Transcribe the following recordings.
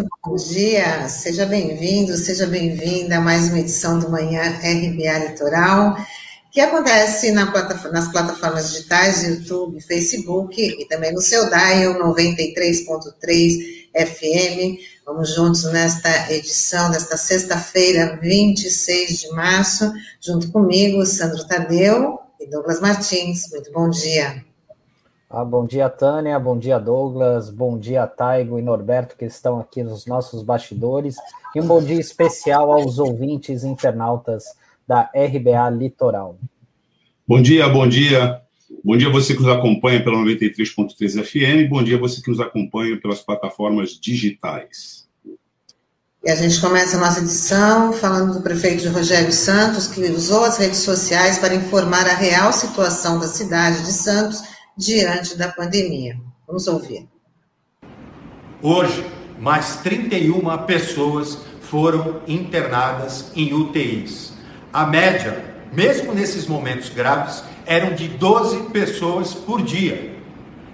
Muito bom dia. Seja bem-vindo, seja bem-vinda a mais uma edição do Manhã RBA Litoral, que acontece na plataforma, nas plataformas digitais, YouTube, Facebook e também no seu dial 93.3 FM. Vamos juntos nesta edição desta sexta-feira, 26 de março, junto comigo, Sandro Tadeu e Douglas Martins. Muito bom dia. Ah, bom dia, Tânia. Bom dia, Douglas. Bom dia, Taigo e Norberto, que estão aqui nos nossos bastidores. E um bom dia especial aos ouvintes internautas da RBA Litoral. Bom dia, bom dia. Bom dia você que nos acompanha pela 93.3 FM. Bom dia você que nos acompanha pelas plataformas digitais. E a gente começa a nossa edição falando do prefeito Rogério Santos, que usou as redes sociais para informar a real situação da cidade de Santos diante da pandemia. Vamos ouvir. Hoje, mais 31 pessoas foram internadas em UTIs. A média, mesmo nesses momentos graves, eram de 12 pessoas por dia.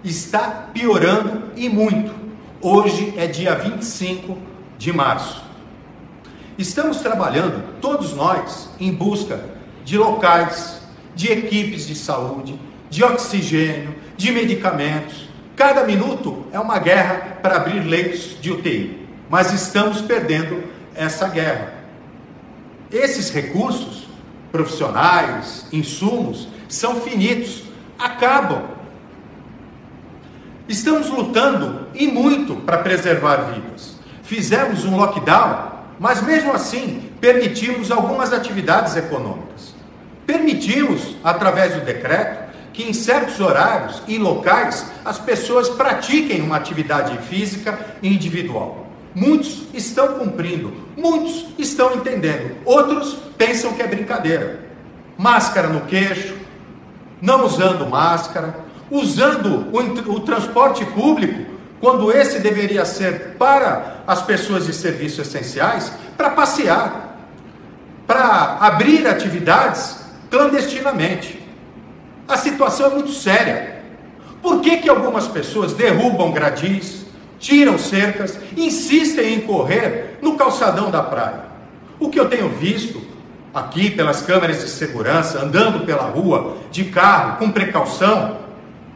Está piorando e muito. Hoje é dia 25 de março. Estamos trabalhando, todos nós, em busca de locais, de equipes de saúde, de oxigênio, de medicamentos. Cada minuto é uma guerra para abrir leitos de UTI, mas estamos perdendo essa guerra. Esses recursos, profissionais, insumos, são finitos, acabam. Estamos lutando e muito para preservar vidas. Fizemos um lockdown, mas mesmo assim permitimos algumas atividades econômicas. Permitimos, através do decreto, que em certos horários e locais as pessoas pratiquem uma atividade física individual. Muitos estão cumprindo, muitos estão entendendo, outros pensam que é brincadeira. Máscara no queixo, não usando máscara, usando o, o transporte público, quando esse deveria ser para as pessoas de serviços essenciais, para passear, para abrir atividades clandestinamente. A situação é muito séria. Por que, que algumas pessoas derrubam gradis, tiram cercas, insistem em correr no calçadão da praia? O que eu tenho visto aqui pelas câmeras de segurança, andando pela rua, de carro, com precaução,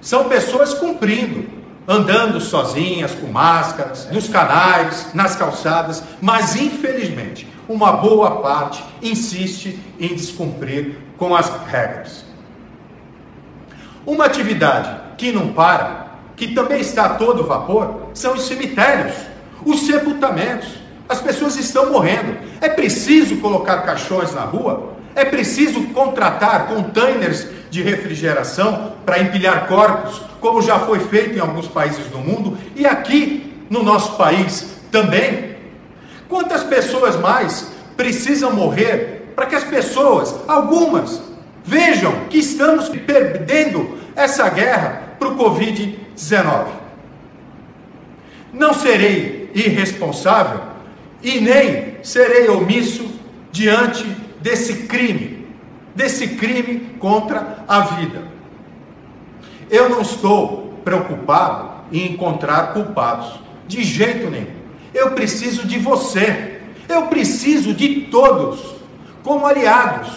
são pessoas cumprindo, andando sozinhas, com máscaras, nos canais, nas calçadas, mas infelizmente, uma boa parte insiste em descumprir com as regras. Uma atividade que não para, que também está a todo vapor, são os cemitérios, os sepultamentos. As pessoas estão morrendo. É preciso colocar caixões na rua? É preciso contratar containers de refrigeração para empilhar corpos, como já foi feito em alguns países do mundo e aqui no nosso país também? Quantas pessoas mais precisam morrer para que as pessoas, algumas, vejam que estamos perdendo essa guerra para o Covid-19. Não serei irresponsável e nem serei omisso diante desse crime, desse crime contra a vida. Eu não estou preocupado em encontrar culpados, de jeito nenhum. Eu preciso de você, eu preciso de todos, como aliados,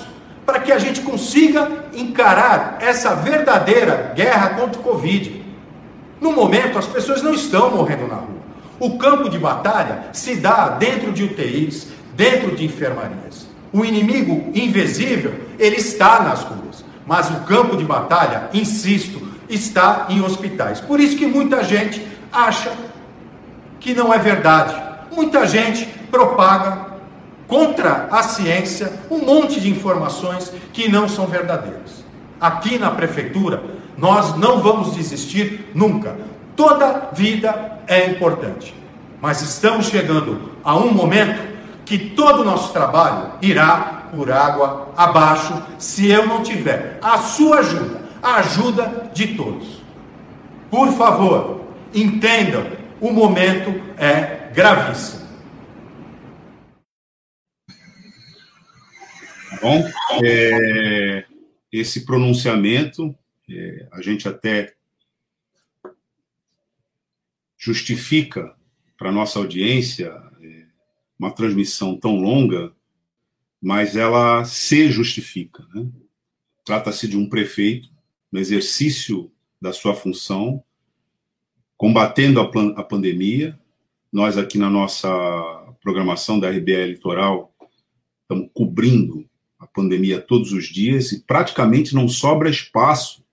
para que a gente consiga encarar essa verdadeira guerra contra o Covid. No momento, as pessoas não estão morrendo na rua. O campo de batalha se dá dentro de UTIs, dentro de enfermarias. O inimigo invisível, ele está nas ruas. Mas o campo de batalha, insisto, está em hospitais. Por isso que muita gente acha que não é verdade. Muita gente propaga contra a ciência um monte de informações que não são verdadeiras. Aqui na prefeitura, nós não vamos desistir nunca. Toda vida é importante. Mas estamos chegando a um momento que todo o nosso trabalho irá por água abaixo se eu não tiver a sua ajuda, a ajuda de todos. Por favor, entendam, o momento é gravíssimo. Bom, é, esse pronunciamento, é, a gente até justifica para nossa audiência é, uma transmissão tão longa, mas ela se justifica. Né? Trata-se de um prefeito no exercício da sua função, combatendo a, a pandemia. Nós aqui na nossa programação da RBA Litoral estamos cobrindo pandemia todos os dias e praticamente não sobra espaço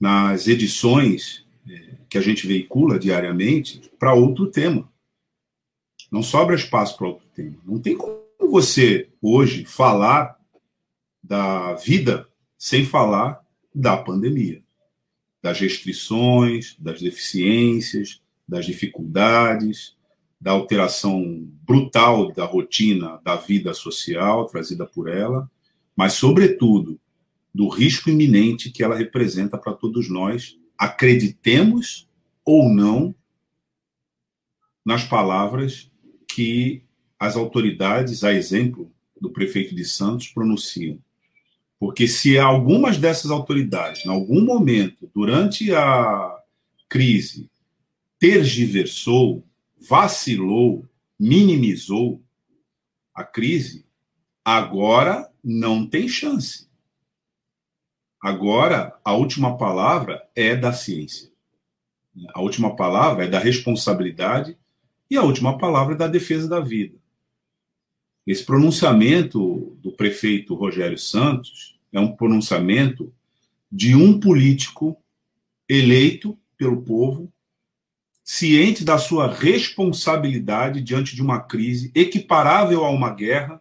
nas edições é, que a gente veicula diariamente para outro tema. Não sobra espaço para outro tema. Não tem como você hoje falar da vida sem falar da pandemia, das restrições, das deficiências, das dificuldades, da alteração brutal da rotina da vida social trazida por ela, mas, sobretudo, do risco iminente que ela representa para todos nós, acreditemos ou não nas palavras que as autoridades, a exemplo do prefeito de Santos, pronunciam. Porque se algumas dessas autoridades, em algum momento, durante a crise, tergiversou, vacilou, minimizou a crise, agora não tem chance. Agora, a última palavra é da ciência. A última palavra é da responsabilidade e a última palavra é da defesa da vida. Esse pronunciamento do prefeito Rogério Santos é um pronunciamento de um político eleito pelo povo, ciente da sua responsabilidade diante de uma crise equiparável a uma guerra,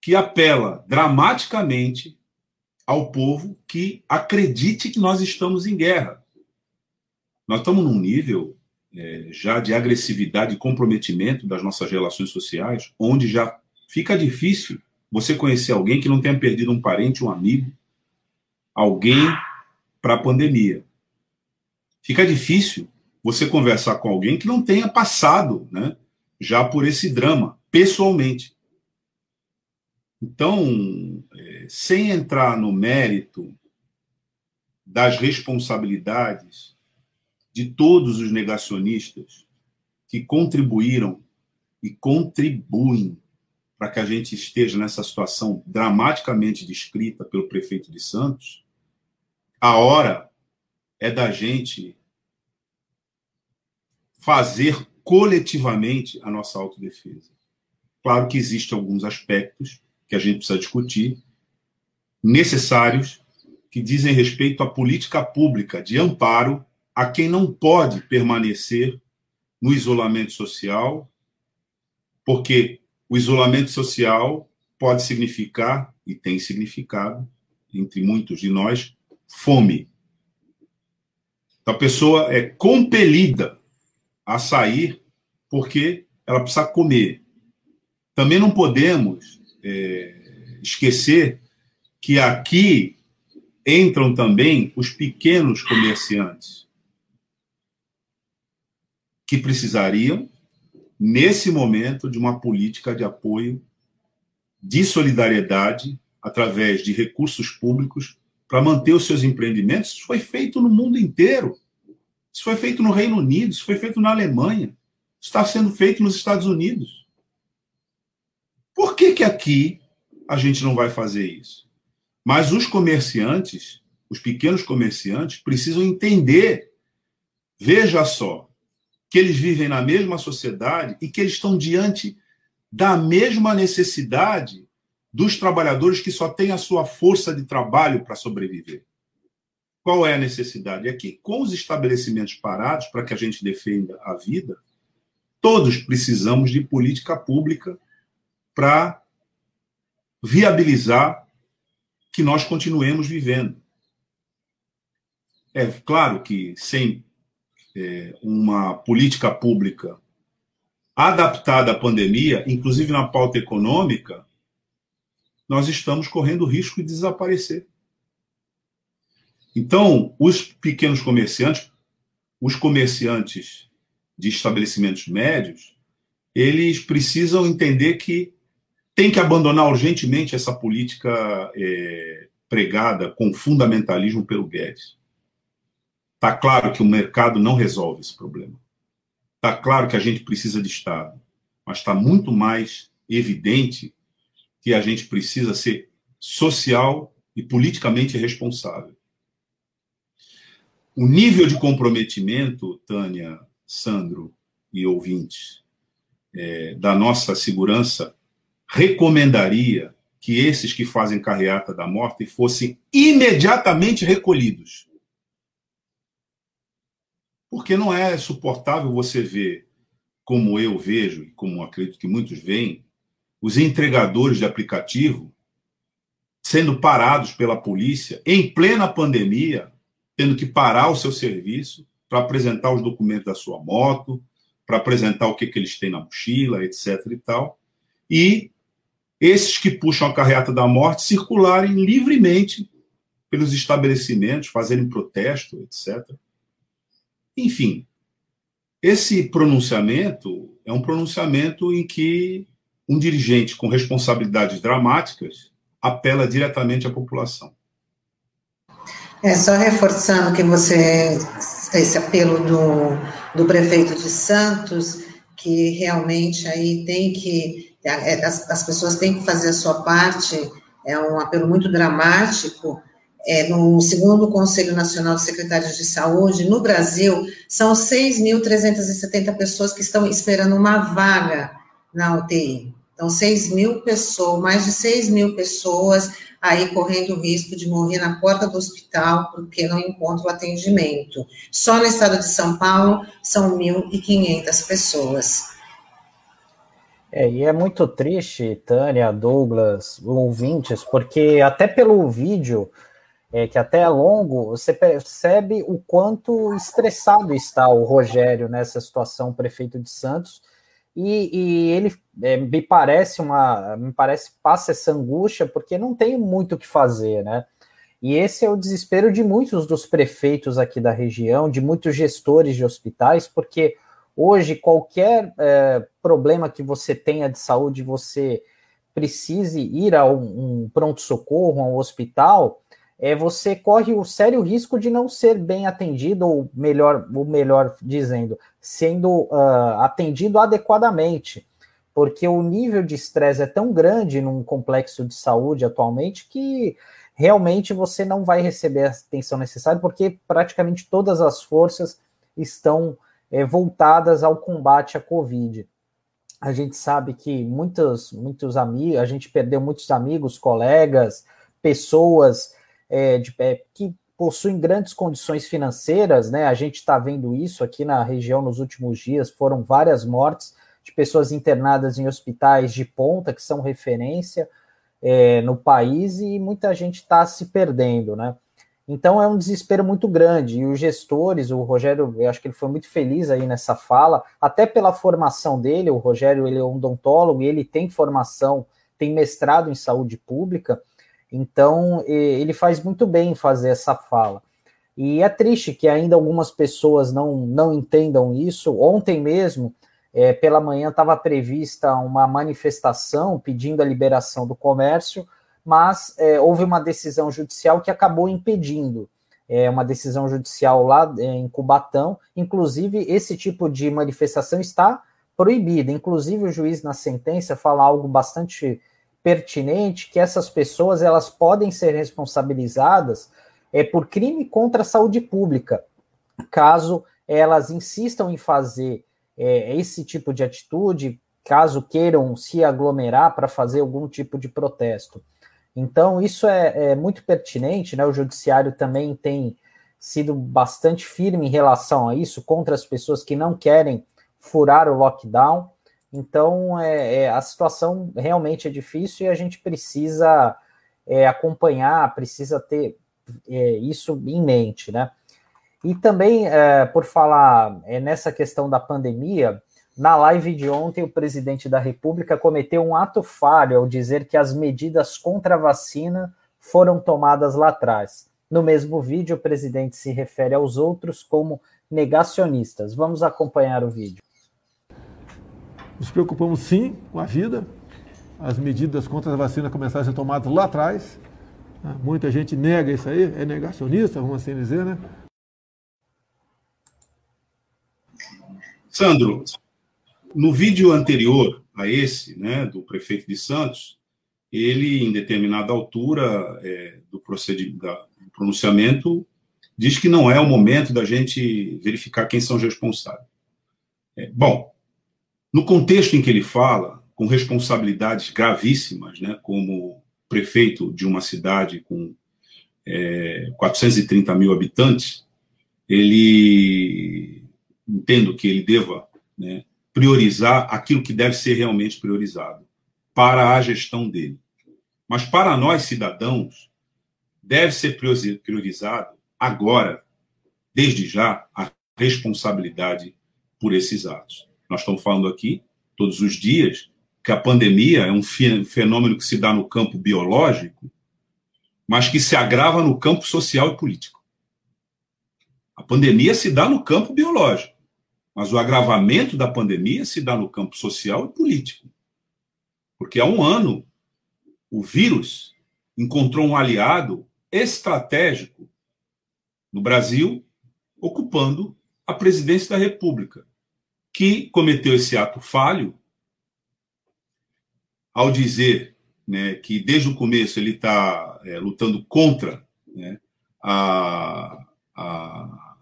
que apela dramaticamente ao povo que acredite que nós estamos em guerra. Nós estamos num nível é, já de agressividade e comprometimento das nossas relações sociais, onde já fica difícil você conhecer alguém que não tenha perdido um parente, um amigo, alguém para a pandemia. Fica difícil você conversar com alguém que não tenha passado né, já por esse drama, pessoalmente. Então, é, sem entrar no mérito das responsabilidades de todos os negacionistas que contribuíram e contribuem para que a gente esteja nessa situação dramaticamente descrita pelo prefeito de Santos, a hora é da gente fazer coletivamente a nossa autodefesa. Claro que existem alguns aspectos que a gente precisa discutir, necessários, que dizem respeito à política pública de amparo a quem não pode permanecer no isolamento social, porque o isolamento social pode significar, e tem significado, entre muitos de nós, fome. A pessoa é compelida a sair porque ela precisa comer. Também não podemos é, esquecer que aqui entram também os pequenos comerciantes que precisariam, nesse momento, de uma política de apoio, de solidariedade, através de recursos públicos, para manter os seus empreendimentos. Isso foi feito no mundo inteiro. Isso foi feito no Reino Unido, isso foi feito na Alemanha, está sendo feito nos Estados Unidos. Por que, que aqui a gente não vai fazer isso? Mas os comerciantes, os pequenos comerciantes, precisam entender, veja só, que eles vivem na mesma sociedade e que eles estão diante da mesma necessidade dos trabalhadores que só têm a sua força de trabalho para sobreviver. Qual é a necessidade? É que, com os estabelecimentos parados, para que a gente defenda a vida, todos precisamos de política pública para viabilizar que nós continuemos vivendo. É claro que sem é, uma política pública adaptada à pandemia, inclusive na pauta econômica, nós estamos correndo risco de desaparecer. Então, os pequenos comerciantes, os comerciantes de estabelecimentos médios, eles precisam entender que tem que abandonar urgentemente essa política é, pregada com fundamentalismo pelo Guedes. Está claro que o mercado não resolve esse problema. Está claro que a gente precisa de Estado, mas está muito mais evidente que a gente precisa ser social e politicamente responsável. O nível de comprometimento, Tânia, Sandro e ouvintes, é, da nossa segurança recomendaria que esses que fazem carreata da morte fossem imediatamente recolhidos. Porque não é suportável você ver, como eu vejo e como acredito que muitos veem, os entregadores de aplicativo sendo parados pela polícia em plena pandemia, tendo que parar o seu serviço para apresentar os documentos da sua moto, para apresentar o que, que eles têm na mochila, etc. e tal. E esses que puxam a carreata da morte circularem livremente pelos estabelecimentos, fazerem protesto, etc. Enfim, esse pronunciamento é um pronunciamento em que um dirigente com responsabilidades dramáticas apela diretamente à população. É, só reforçando que você, esse apelo do, do prefeito de Santos, que realmente aí tem que, é, as, as pessoas têm que fazer a sua parte, é um apelo muito dramático, é, no segundo Conselho Nacional de Secretários de Saúde, no Brasil, são 6.370 pessoas que estão esperando uma vaga na UTI. Então, 6 mil pessoas, mais de 6 mil pessoas aí correndo o risco de morrer na porta do hospital porque não encontram atendimento. Só no estado de São Paulo são 1.500 pessoas. É, e é muito triste, Tânia, Douglas, ouvintes, porque até pelo vídeo, é, que até é longo, você percebe o quanto estressado está o Rogério nessa situação, prefeito de Santos, e, e ele é, me parece uma, me parece passa essa angústia porque não tem muito o que fazer, né? E esse é o desespero de muitos dos prefeitos aqui da região, de muitos gestores de hospitais, porque hoje qualquer é, problema que você tenha de saúde, você precise ir a um, um pronto-socorro, a um hospital, é, você corre o sério risco de não ser bem atendido, ou melhor, ou melhor dizendo, sendo uh, atendido adequadamente, porque o nível de estresse é tão grande num complexo de saúde atualmente que realmente você não vai receber a atenção necessária, porque praticamente todas as forças estão é, voltadas ao combate à Covid. A gente sabe que muitos, muitos amigos, a gente perdeu muitos amigos, colegas, pessoas é, de, é, que possuem grandes condições financeiras, né? A gente está vendo isso aqui na região nos últimos dias, foram várias mortes de pessoas internadas em hospitais de ponta, que são referência é, no país, e muita gente está se perdendo, né? Então é um desespero muito grande. E os gestores, o Rogério, eu acho que ele foi muito feliz aí nessa fala, até pela formação dele. O Rogério ele é um odontólogo e ele tem formação, tem mestrado em saúde pública. Então, ele faz muito bem fazer essa fala. E é triste que ainda algumas pessoas não, não entendam isso. Ontem mesmo, é, pela manhã, estava prevista uma manifestação pedindo a liberação do comércio, mas é, houve uma decisão judicial que acabou impedindo. É uma decisão judicial lá é, em Cubatão. Inclusive, esse tipo de manifestação está proibida. Inclusive, o juiz, na sentença, fala algo bastante pertinente que essas pessoas elas podem ser responsabilizadas é, por crime contra a saúde pública, caso elas insistam em fazer é, esse tipo de atitude, caso queiram se aglomerar para fazer algum tipo de protesto. Então, isso é, é muito pertinente, né? O judiciário também tem sido bastante firme em relação a isso, contra as pessoas que não querem furar o lockdown. Então, é, é, a situação realmente é difícil e a gente precisa é, acompanhar, precisa ter é, isso em mente, né? E também, é, por falar é, nessa questão da pandemia, na live de ontem, o presidente da República cometeu um ato falho ao dizer que as medidas contra a vacina foram tomadas lá atrás. No mesmo vídeo, o presidente se refere aos outros como negacionistas. Vamos acompanhar o vídeo. Nos preocupamos sim com a vida. As medidas contra a vacina começaram a ser tomadas lá atrás. Né? Muita gente nega isso aí, é negacionista, vamos assim dizer, né? Sandro, no vídeo anterior a esse, né, do prefeito de Santos, ele, em determinada altura é, do, procedimento, do pronunciamento, diz que não é o momento da gente verificar quem são os responsáveis. É, bom, no contexto em que ele fala, com responsabilidades gravíssimas, né, como prefeito de uma cidade com é, 430 mil habitantes, ele entendo que ele deva né, priorizar aquilo que deve ser realmente priorizado para a gestão dele. Mas para nós, cidadãos, deve ser priorizado agora, desde já, a responsabilidade por esses atos. Nós estamos falando aqui, todos os dias, que a pandemia é um fenômeno que se dá no campo biológico, mas que se agrava no campo social e político. A pandemia se dá no campo biológico, mas o agravamento da pandemia se dá no campo social e político. Porque há um ano, o vírus encontrou um aliado estratégico no Brasil, ocupando a presidência da República, que cometeu esse ato falho ao dizer né, que desde o começo ele está é, lutando contra né, a, a,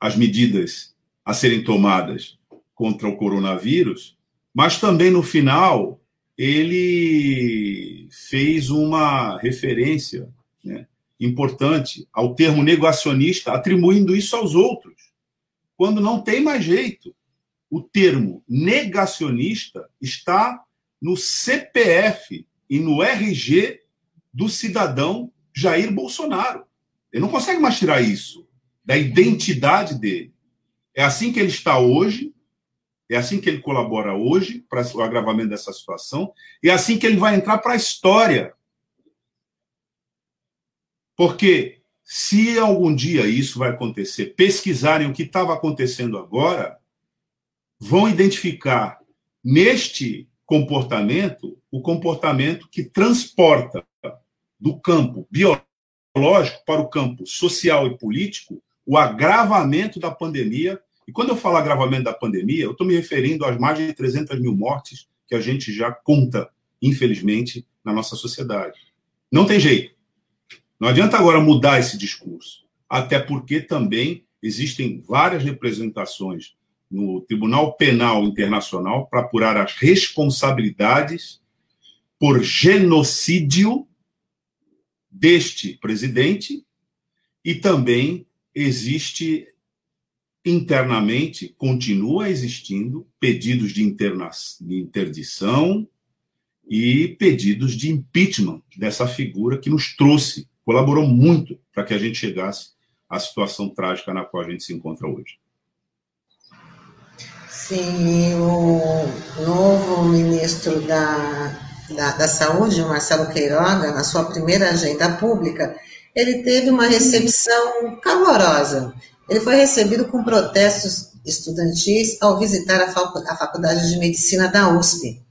as medidas a serem tomadas contra o coronavírus, mas também no final ele fez uma referência né, importante ao termo negacionista, atribuindo isso aos outros, quando não tem mais jeito. O termo negacionista está no CPF e no RG do cidadão Jair Bolsonaro. Ele não consegue mais tirar isso da identidade dele. É assim que ele está hoje, é assim que ele colabora hoje para o agravamento dessa situação, e é assim que ele vai entrar para a história. Porque se algum dia isso vai acontecer, pesquisarem o que estava acontecendo agora, vão identificar neste comportamento o comportamento que transporta do campo biológico para o campo social e político o agravamento da pandemia e quando eu falo agravamento da pandemia, eu estou me referindo às mais de 300 mil mortes que a gente já conta, infelizmente, na nossa sociedade. Não tem jeito. Não adianta agora mudar esse discurso, até porque também existem várias representações no Tribunal Penal Internacional para apurar as responsabilidades por genocídio deste presidente e também existe internamente continua existindo pedidos de, interna de interdição e pedidos de impeachment dessa figura que nos trouxe, colaborou muito para que a gente chegasse à situação trágica na qual a gente se encontra hoje. Sim, o novo ministro da, da, da Saúde, Marcelo Queiroga, na sua primeira agenda pública, ele teve uma recepção calorosa. Ele foi recebido com protestos estudantis ao visitar a, Faculdade de Medicina da USP.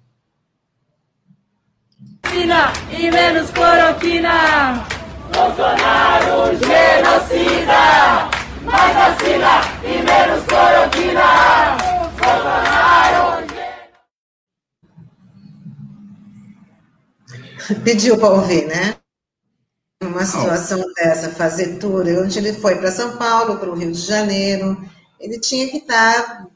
Vacina e menos cloroquina. Bolsonaro genocida. Mais vacina e menos cloroquina. Pediu para ouvir, né? uma situação dessa, fazer tour, onde ele foi para São Paulo, para o Rio de Janeiro, ele tinha que estar tá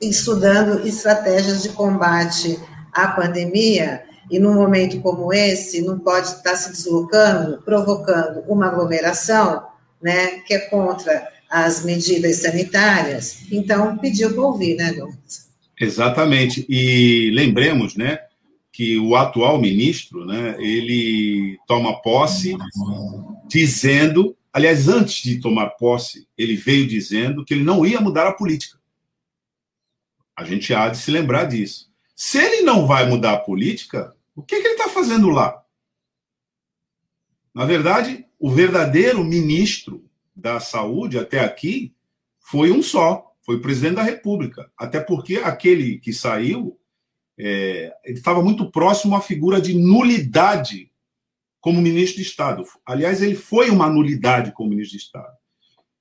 estudando estratégias de combate à pandemia, e num momento como esse, não pode estar tá se deslocando, provocando uma aglomeração, né, que é contra as medidas sanitárias. Então, pediu para ouvir, né, Douglas? Exatamente. E lembremos, né, que o atual ministro, né, ele toma posse dizendo, aliás, antes de tomar posse, ele veio dizendo que ele não ia mudar a política. A gente há de se lembrar disso. Se ele não vai mudar a política, o que, que ele está fazendo lá? Na verdade, o verdadeiro ministro da saúde até aqui foi um só, foi o presidente da República. Até porque aquele que saiu é, ele estava muito próximo à figura de nulidade como ministro de Estado. Aliás, ele foi uma nulidade como ministro de Estado.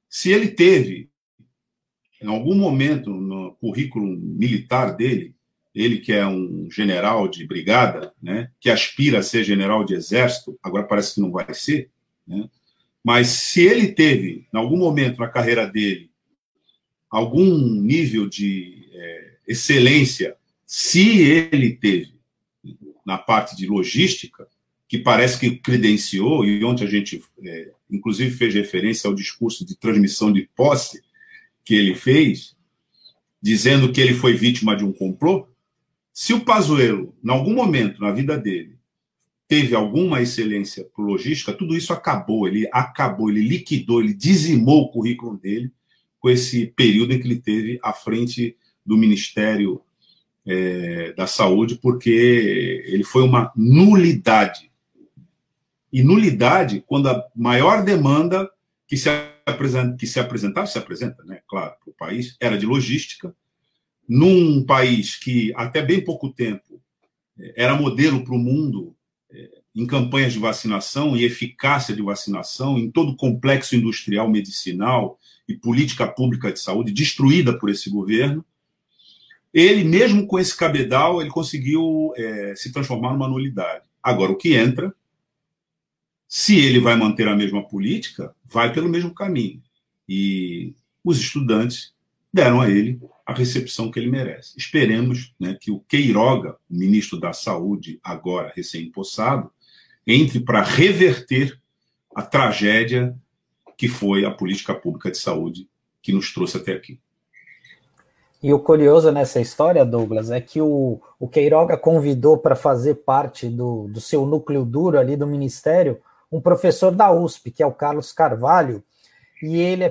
Se ele teve em algum momento no currículo militar dele, ele que é um general de brigada, né, que aspira a ser general de exército, agora parece que não vai ser, né, mas se ele teve, em algum momento na carreira dele, algum nível de é, excelência, se ele teve na parte de logística, que parece que credenciou, e ontem a gente, é, inclusive, fez referência ao discurso de transmissão de posse que ele fez, dizendo que ele foi vítima de um complô. Se o Pazuello, em algum momento na vida dele, teve alguma excelência por logística, tudo isso acabou, ele acabou, ele liquidou, ele dizimou o currículo dele com esse período em que ele teve à frente do Ministério é, da Saúde, porque ele foi uma nulidade. E nulidade quando a maior demanda que se, apresenta, que se apresentava, se apresenta, né, claro, para o país, era de logística, num país que até bem pouco tempo eh, era modelo para o mundo em campanhas de vacinação e eficácia de vacinação, em todo o complexo industrial, medicinal e política pública de saúde, destruída por esse governo, ele, mesmo com esse cabedal, ele conseguiu é, se transformar numa nulidade. Agora, o que entra se ele vai manter a mesma política, vai pelo mesmo caminho. E os estudantes deram a ele a recepção que ele merece. Esperemos né, que o Queiroga, o ministro da Saúde, agora recém-impossado, entre para reverter a tragédia que foi a política pública de saúde que nos trouxe até aqui. E o curioso nessa história, Douglas, é que o, o Queiroga convidou para fazer parte do, do seu núcleo duro ali do ministério um professor da USP, que é o Carlos Carvalho, e ele é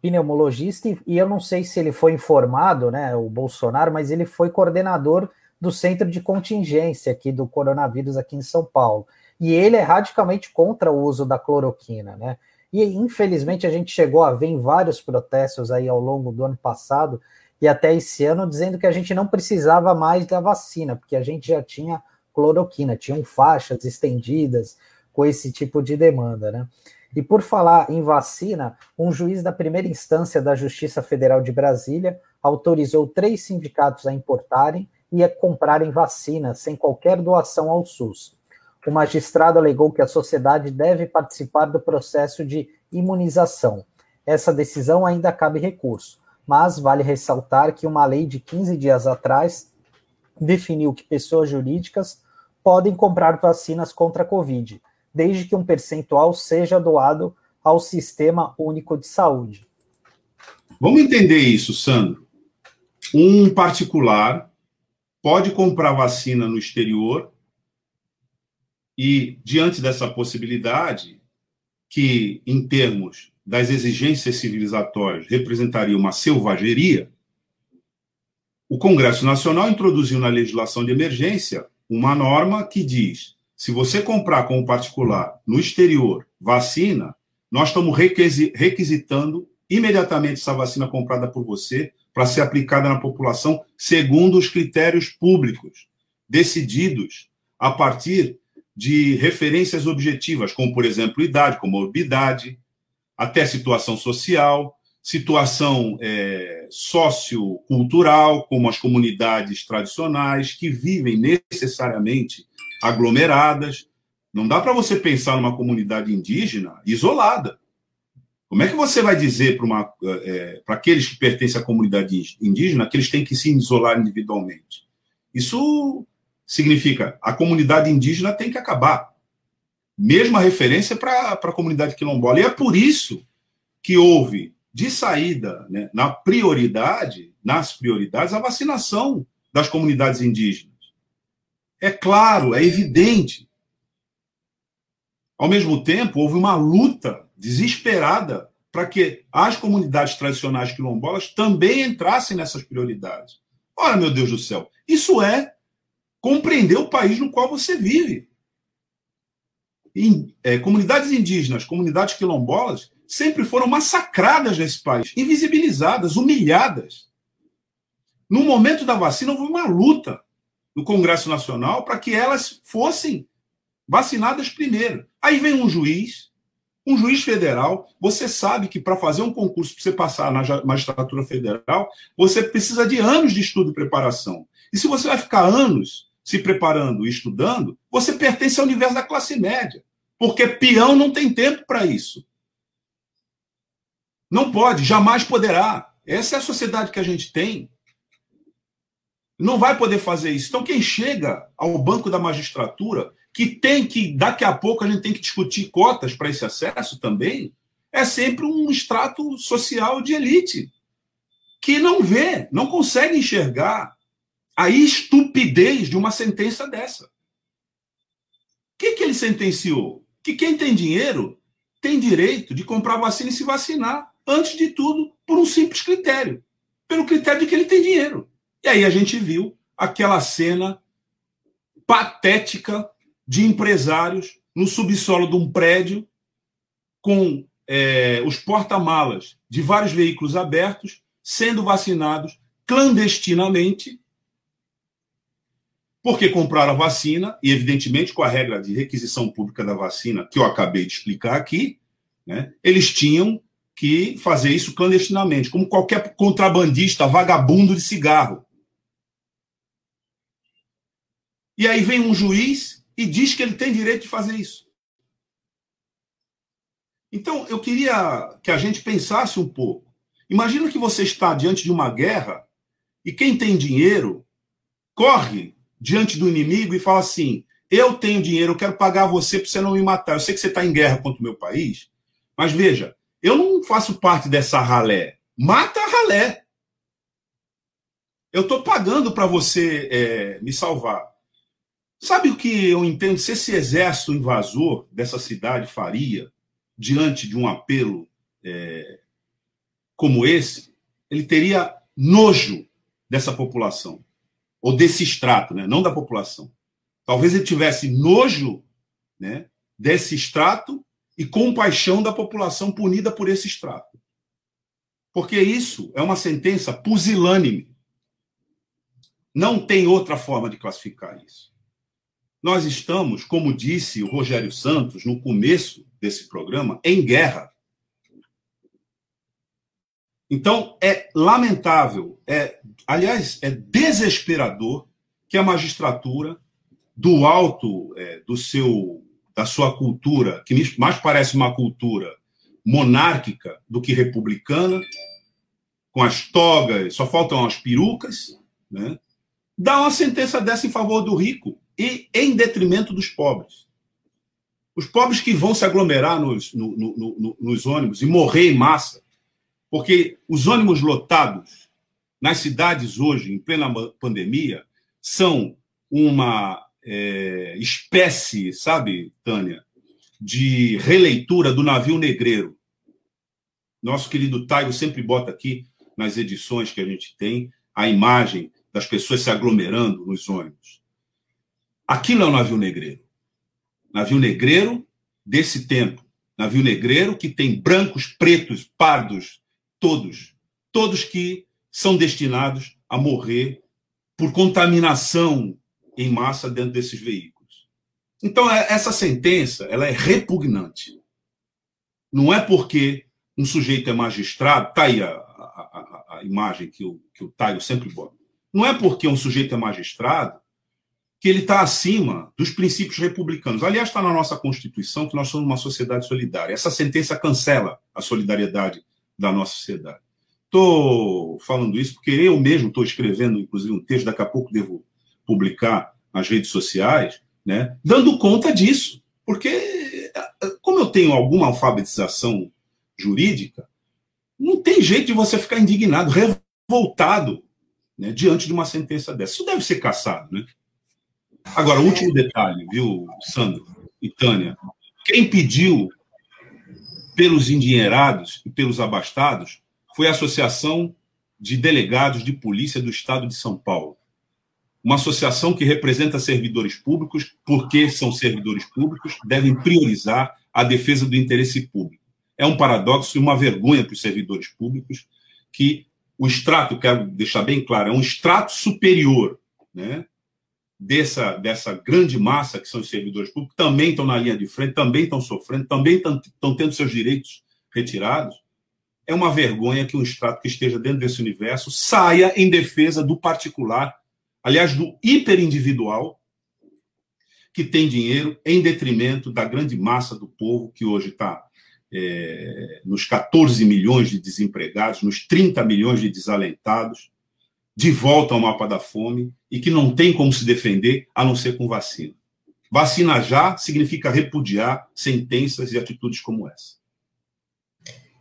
pneumologista, e eu não sei se ele foi informado, né, o Bolsonaro, mas ele foi coordenador do centro de contingência aqui do coronavírus aqui em São Paulo. E ele é radicalmente contra o uso da cloroquina, né? E infelizmente a gente chegou a ver em vários protestos aí ao longo do ano passado e até esse ano dizendo que a gente não precisava mais da vacina, porque a gente já tinha cloroquina, tinham faixas estendidas, com esse tipo de demanda, né? E por falar em vacina, um juiz da primeira instância da Justiça Federal de Brasília autorizou três sindicatos a importarem e a comprarem vacinas sem qualquer doação ao SUS. O magistrado alegou que a sociedade deve participar do processo de imunização. Essa decisão ainda cabe recurso, mas vale ressaltar que uma lei de 15 dias atrás definiu que pessoas jurídicas podem comprar vacinas contra a Covid, desde que um percentual seja doado ao Sistema Único de Saúde. Vamos entender isso, Sandro. Um particular pode comprar vacina no exterior e, diante dessa possibilidade, que, em termos das exigências civilizatórias, representaria uma selvageria, o Congresso Nacional introduziu na legislação de emergência uma norma que diz se você comprar como particular no exterior vacina, nós estamos requisitando imediatamente essa vacina comprada por você para ser aplicada na população segundo os critérios públicos, decididos a partir de referências objetivas, como, por exemplo, idade, comorbidade, até situação social, situação é, sociocultural, como as comunidades tradicionais, que vivem necessariamente aglomeradas. Não dá para você pensar numa comunidade indígena isolada. Como é que você vai dizer para é, aqueles que pertencem à comunidade indígena que eles têm que se isolar individualmente? Isso significa a comunidade indígena tem que acabar. Mesma referência para a comunidade quilombola. E é por isso que houve, de saída, né, na prioridade, nas prioridades, a vacinação das comunidades indígenas. É claro, é evidente. Ao mesmo tempo, houve uma luta desesperada para que as comunidades tradicionais quilombolas também entrassem nessas prioridades. Ora, meu Deus do céu, isso é compreender o país no qual você vive. Em, é, comunidades indígenas, comunidades quilombolas, sempre foram massacradas nesse país, invisibilizadas, humilhadas. No momento da vacina, houve uma luta no Congresso Nacional para que elas fossem vacinadas primeiro. Aí vem um juiz Um juiz federal, você sabe que para fazer um concurso, para você passar na magistratura federal, você precisa de anos de estudo e preparação. E se você vai ficar anos se preparando e estudando, você pertence ao universo da classe média. Porque peão não tem tempo para isso. Não pode, jamais poderá. Essa é a sociedade que a gente tem. Não vai poder fazer isso. Então, quem chega ao banco da magistratura que tem que, daqui a pouco, a gente tem que discutir cotas para esse acesso também, é sempre um extrato social de elite, que não vê, não consegue enxergar a estupidez de uma sentença dessa. O que, que ele sentenciou? Que quem tem dinheiro tem direito de comprar vacina e se vacinar, antes de tudo, por um simples critério pelo critério de que ele tem dinheiro. E aí a gente viu aquela cena patética de empresários no subsolo de um prédio com é, os porta-malas de vários veículos abertos sendo vacinados clandestinamente porque compraram a vacina e, evidentemente, com a regra de requisição pública da vacina, que eu acabei de explicar aqui, né, eles tinham que fazer isso clandestinamente, como qualquer contrabandista vagabundo de cigarro. E aí vem um juiz e diz que ele tem direito de fazer isso. Então, eu queria que a gente pensasse um pouco. Imagina que você está diante de uma guerra e quem tem dinheiro corre diante do inimigo e fala assim: Eu tenho dinheiro, eu quero pagar você para você não me matar. Eu sei que você está em guerra contra o meu país, mas veja, eu não faço parte dessa ralé. Mata a ralé. Eu estou pagando para você é, me salvar. Sabe o que eu entendo? Se esse exército invasor dessa cidade faria diante de um apelo é, como esse, ele teria nojo dessa população, ou desse extrato, né? não da população. Talvez ele tivesse nojo né, desse extrato e compaixão da população punida por esse extrato. Porque isso é uma sentença pusilânime. Não tem outra forma de classificar isso. Nós estamos, como disse o Rogério Santos no começo desse programa, em guerra. Então, é lamentável, é, aliás, é desesperador que a magistratura, do alto é, do seu, da sua cultura, que mais parece uma cultura monárquica do que republicana, com as togas, só faltam as perucas, né? dá uma sentença dessa em favor do rico e em detrimento dos pobres. Os pobres que vão se aglomerar nos, no, no, no, nos ônibus e morrer em massa, porque os ônibus lotados nas cidades hoje, em plena pandemia, são uma é, espécie, sabe, Tânia, de releitura do navio negreiro. Nosso querido Taigo sempre bota aqui nas edições que a gente tem a imagem das pessoas se aglomerando nos ônibus. Aquilo é o navio negreiro. Navio negreiro desse tempo. Navio negreiro que tem brancos, pretos, pardos, todos. Todos que são destinados a morrer por contaminação em massa dentro desses veículos. Então, é, essa sentença ela é repugnante. Não é porque um sujeito é magistrado, está aí a, a, a, imagem que o, que o Taio sempre bota. Não é porque um sujeito é magistrado que ele está acima dos princípios republicanos. Aliás, está na nossa Constituição que nós somos uma sociedade solidária. Essa sentença cancela a solidariedade da nossa sociedade. Estou falando isso porque eu mesmo estou escrevendo, inclusive, um texto, daqui a pouco devo publicar nas redes sociais, né, dando conta disso. Porque, como eu tenho alguma alfabetização jurídica, não tem jeito de você ficar indignado, revoltado né, diante de uma sentença dessa. Isso deve ser caçado, né? Agora, último detalhe, viu, Sandro e Tânia? Quem pediu pelos endinheirados e pelos abastados foi a Associação de Delegados de Polícia do Estado de São Paulo. Uma associação que representa servidores públicos, porque são servidores públicos, devem priorizar a defesa do interesse público. É um paradoxo e uma vergonha para os servidores públicos que o extrato, quero deixar bem claro, é um extrato superior, né? dessa, dessa grande massa que são os servidores públicos, também estão na linha de frente, também estão sofrendo, também estão, estão tendo seus direitos retirados. É uma vergonha que um Estado que esteja dentro desse universo saia em defesa do particular, aliás, do hiperindividual, que tem dinheiro em detrimento da grande massa do povo que hoje está é, nos 14 milhões de desempregados, nos 30 milhões de desalentados, de volta ao mapa da fome e que não tem como se defender a não ser com vacina. Vacina já significa repudiar sentenças e atitudes como essa.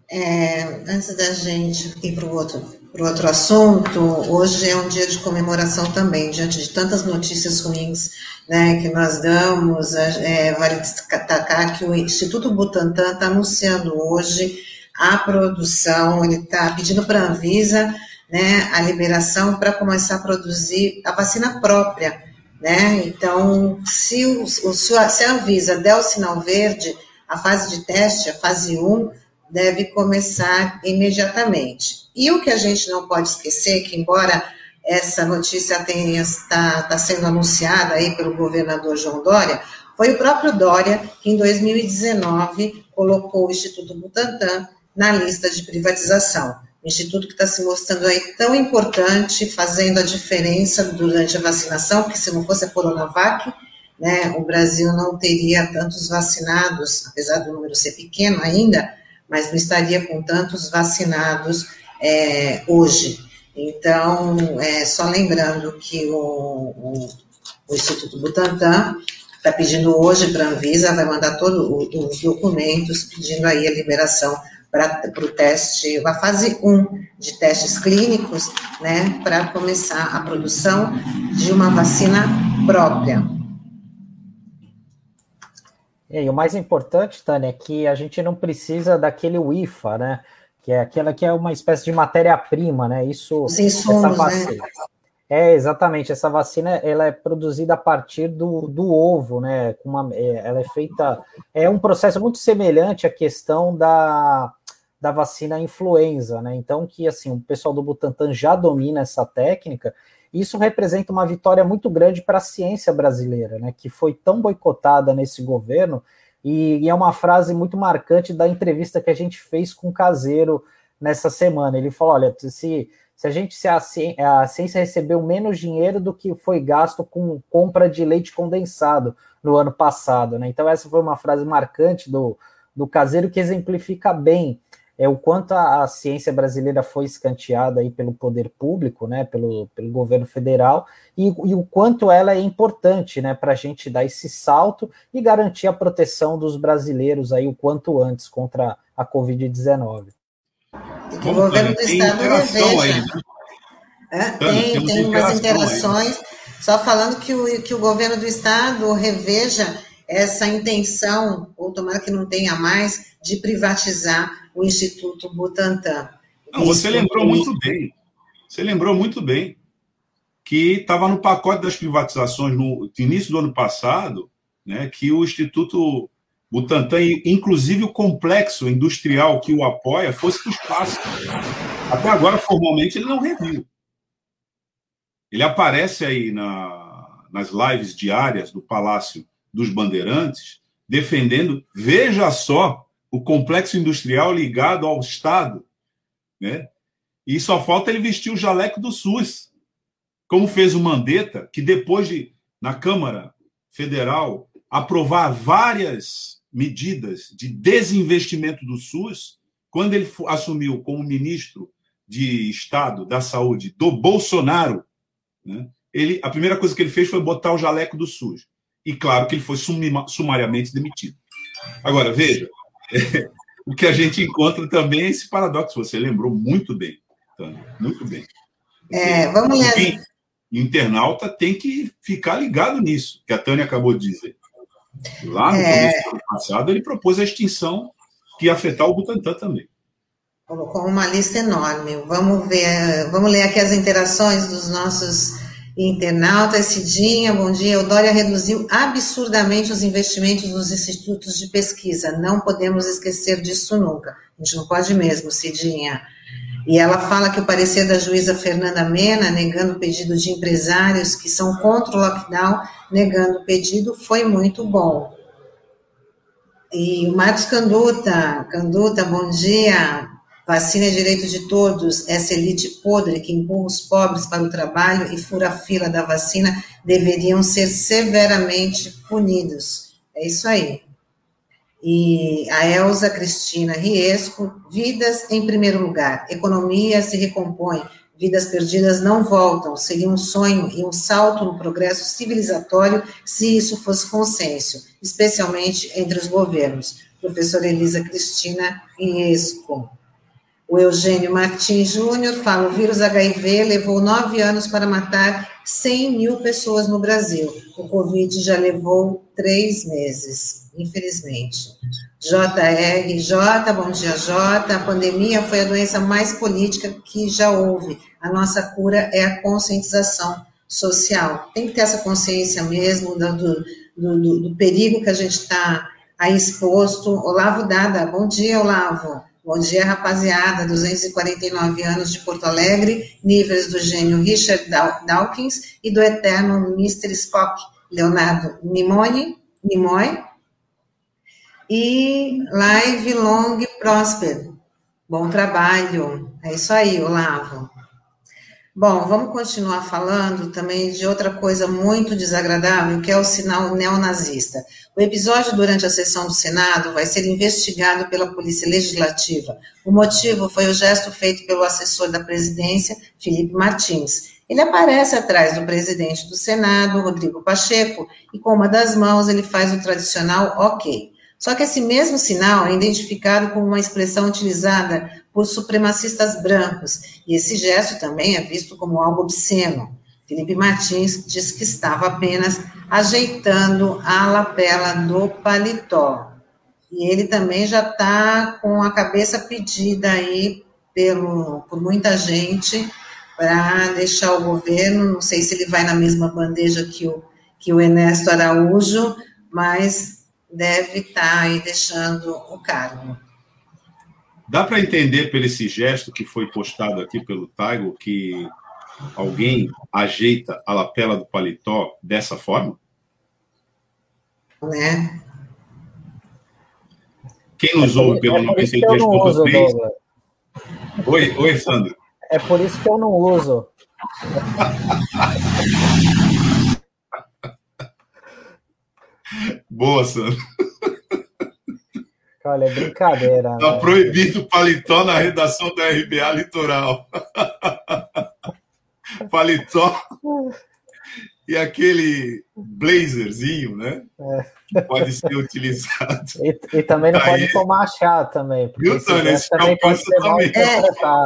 É, antes da gente ir para o outro, outro assunto, hoje é um dia de comemoração também, diante de tantas notícias ruins né, que nós damos. É, vale destacar que o Instituto Butantan está anunciando hoje a produção, ele está pedindo para a Anvisa né, a liberação para começar a produzir a vacina própria. Né? Então, se, o, se a Anvisa der o sinal verde, a fase de teste, a fase 1, deve começar imediatamente. E o que a gente não pode esquecer, que embora essa notícia tenha está tá sendo anunciada aí pelo governador João Dória, foi o próprio Dória que em 2019 colocou o Instituto Butantan na lista de privatização. Instituto que está se mostrando aí tão importante, fazendo a diferença durante a vacinação, porque se não fosse a Coronavac, né, o Brasil não teria tantos vacinados, apesar do número ser pequeno ainda, mas não estaria com tantos vacinados é, hoje. Então, é, só lembrando que o, o, o Instituto Butantan está pedindo hoje para a Anvisa, vai mandar todos os documentos pedindo aí a liberação para o teste, a fase 1 de testes clínicos, né, para começar a produção de uma vacina própria. E o mais importante, Tânia, é que a gente não precisa daquele IFA, né? Que é aquela que é uma espécie de matéria-prima, né? Isso. Os insumos, essa né? vacina. Né? É, exatamente. Essa vacina ela é produzida a partir do, do ovo, né? Uma, é, ela é feita. É um processo muito semelhante à questão da, da vacina influenza, né? Então, que assim, o pessoal do Butantan já domina essa técnica isso representa uma vitória muito grande para a ciência brasileira, né, que foi tão boicotada nesse governo, e, e, é uma frase muito marcante da entrevista que a gente fez com o Caseiro nessa semana. Ele falou: olha, se, se a gente se a, a ciência recebeu menos dinheiro do que foi gasto com compra de leite condensado no ano passado, né? Então, essa foi uma frase marcante do, do Caseiro que exemplifica bem é o quanto a, a, ciência brasileira foi escanteada aí pelo poder público, né, pelo, pelo governo federal, e, e o quanto ela é importante, né, para a gente dar esse salto e garantir a proteção dos brasileiros aí o quanto antes contra a Covid-19. O governo do estado reveja. Né? É, tem, tem umas interações, aí. só falando que o, que o governo do estado reveja essa intenção, ou tomara que não tenha mais, de privatizar o Instituto Butantan. Não, você lembrou muito bem. Você lembrou muito bem que estava no pacote das privatizações no início do ano passado, né, que o Instituto Butantan, inclusive o complexo industrial que o apoia, fosse para o espaço. Até agora, formalmente, ele não reviu. Ele aparece aí na, nas lives diárias do Palácio dos Bandeirantes, defendendo, veja só, o complexo industrial ligado ao Estado, né? E só falta ele vestir o jaleco do SUS, como fez o Mandetta, que depois de, na Câmara Federal, aprovar várias medidas de desinvestimento do SUS, quando ele assumiu como ministro de Estado da Saúde do Bolsonaro, né, ele, a primeira coisa que ele fez foi botar o jaleco do SUS. E claro que ele foi sumariamente demitido. Agora, veja, o que a gente encontra também é esse paradoxo. Você lembrou muito bem, Tânia, muito bem. É, vamos ler. O internauta tem que ficar ligado nisso, que a Tânia acabou de dizer. Lá no é... começo do ano passado, ele propôs a extinção que ia afetar o Butantan também. Colocou uma lista enorme. Vamos ver, vamos ler aqui as interações dos nossos Internauta, Cidinha, bom dia. O Dória reduziu absurdamente os investimentos nos institutos de pesquisa. Não podemos esquecer disso nunca. A gente não pode mesmo, Cidinha. E ela fala que o parecer da juíza Fernanda Mena, negando o pedido de empresários que são contra o lockdown, negando o pedido, foi muito bom. E o Marcos Canduta, Canduta, bom dia. Vacina é direito de todos. Essa elite podre que empurra os pobres para o trabalho e fura a fila da vacina deveriam ser severamente punidos. É isso aí. E a Elza Cristina Riesco, vidas em primeiro lugar. Economia se recompõe, vidas perdidas não voltam. Seria um sonho e um salto no progresso civilizatório se isso fosse consenso, especialmente entre os governos. Professora Elisa Cristina Riesco. O Eugênio Martins Júnior fala: o vírus HIV levou nove anos para matar 100 mil pessoas no Brasil. O Covid já levou três meses, infelizmente. JRJ, bom dia, J. A pandemia foi a doença mais política que já houve. A nossa cura é a conscientização social. Tem que ter essa consciência mesmo do, do, do, do perigo que a gente está aí exposto. Olavo Dada, bom dia, Olavo. Bom dia, rapaziada, 249 anos de Porto Alegre, níveis do gênio Richard Dawkins e do eterno Mr. Spock, Leonardo Nimoy, Nimoy. E live long prosper. Bom trabalho. É isso aí, Olavo. Bom, vamos continuar falando também de outra coisa muito desagradável, que é o sinal neonazista. O episódio durante a sessão do Senado vai ser investigado pela Polícia Legislativa. O motivo foi o gesto feito pelo assessor da presidência, Felipe Martins. Ele aparece atrás do presidente do Senado, Rodrigo Pacheco, e com uma das mãos ele faz o tradicional ok. Só que esse mesmo sinal é identificado como uma expressão utilizada por supremacistas brancos, e esse gesto também é visto como algo obsceno. Felipe Martins diz que estava apenas ajeitando a lapela do paletó. E ele também já está com a cabeça pedida aí pelo, por muita gente para deixar o governo. Não sei se ele vai na mesma bandeja que o, que o Ernesto Araújo, mas deve estar tá aí deixando o cargo. Dá para entender pelo esse gesto que foi postado aqui pelo Taigo que alguém ajeita a lapela do paletó dessa forma? Né? Quem nos é ouve pelo é 93.3? Oi, oi, Sandro. É por isso que eu não uso. Boa, Sandro. Olha, é brincadeira. Está né? proibido paletó na redação da RBA Litoral. paletó e aquele blazerzinho, né? É. Que pode ser utilizado. E, e também não Aí, pode tomar chá também. Viu, Tânia? Esse também pode ser também. É,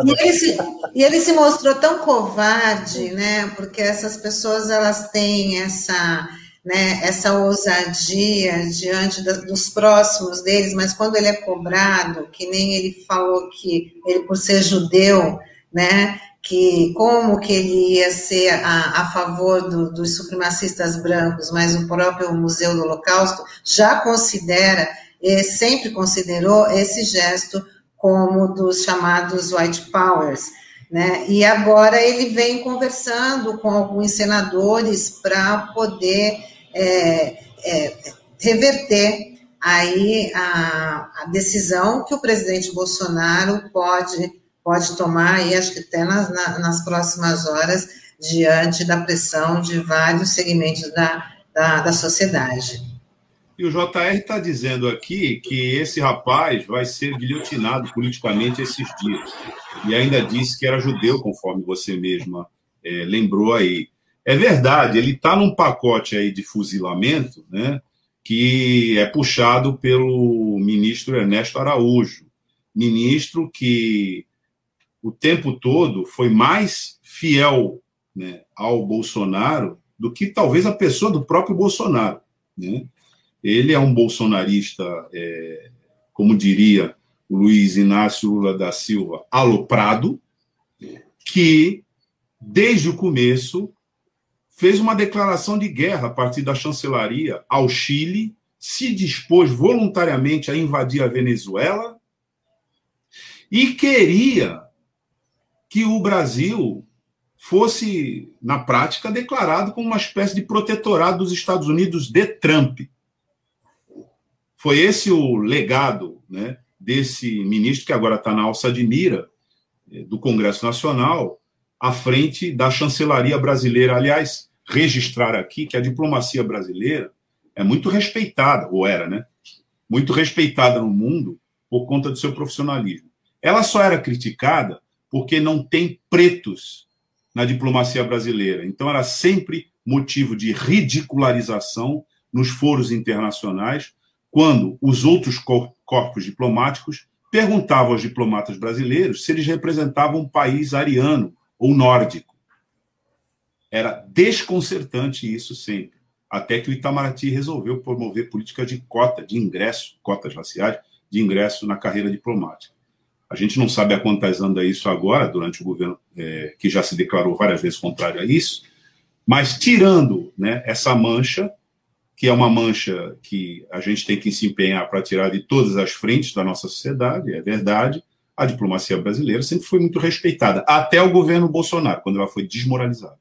e, ele se, e ele se mostrou tão covarde, né? Porque essas pessoas, elas têm essa né, essa ousadia diante da, dos próximos deles, mas quando ele é cobrado, que nem ele falou que ele por ser judeu, né, que como que ele ia ser a, a favor do, dos supremacistas brancos, mas o próprio Museu do Holocausto já considera, e sempre considerou esse gesto como dos chamados white powers, né? E agora ele vem conversando com alguns senadores para poder é, é, reverter aí a, a, decisão que o presidente Bolsonaro pode, pode tomar, e acho que até nas, nas próximas horas, diante da pressão de vários segmentos da, da, da sociedade. E o JR está dizendo aqui que esse rapaz vai ser guilhotinado politicamente esses dias. E ainda disse que era judeu, conforme você mesma é, lembrou aí. É verdade, ele está num pacote aí de fuzilamento, né, que é puxado pelo ministro Ernesto Araújo, ministro que o tempo todo foi mais fiel né, ao Bolsonaro do que talvez a pessoa do próprio Bolsonaro. Né? Ele é um bolsonarista, é, como diria o Luiz Inácio Lula da Silva, aloprado, que, desde o começo, fez uma declaração de guerra a partir da chancelaria ao Chile, se dispôs voluntariamente a invadir a Venezuela e queria que o Brasil fosse, na prática, declarado como uma espécie de protetorado dos Estados Unidos de Trump. Foi esse o legado né, desse ministro que agora está na alça de mira eh, do Congresso Nacional, à frente da chancelaria brasileira. Aliás, registrar aqui que a diplomacia brasileira é muito respeitada, ou era, né? Muito respeitada no mundo por conta do seu profissionalismo. Ela só era criticada porque não tem pretos na diplomacia brasileira. Então, era sempre motivo de ridicularização nos foros internacionais, quando os outros corpos diplomáticos perguntavam aos diplomatas brasileiros se eles representavam um país ariano ou nórdico. Era desconcertante isso sempre, até que o Itamaraty resolveu promover políticas de cota, de ingresso, cotas raciais, de ingresso na carreira diplomática. A gente não sabe a quantas anda isso agora, durante o governo é, que já se declarou várias vezes contrário a isso, mas tirando né, essa mancha, que é uma mancha que a gente tem que se empenhar para tirar de todas as frentes da nossa sociedade, é verdade, a diplomacia brasileira sempre foi muito respeitada, até o governo Bolsonaro, quando ela foi desmoralizada.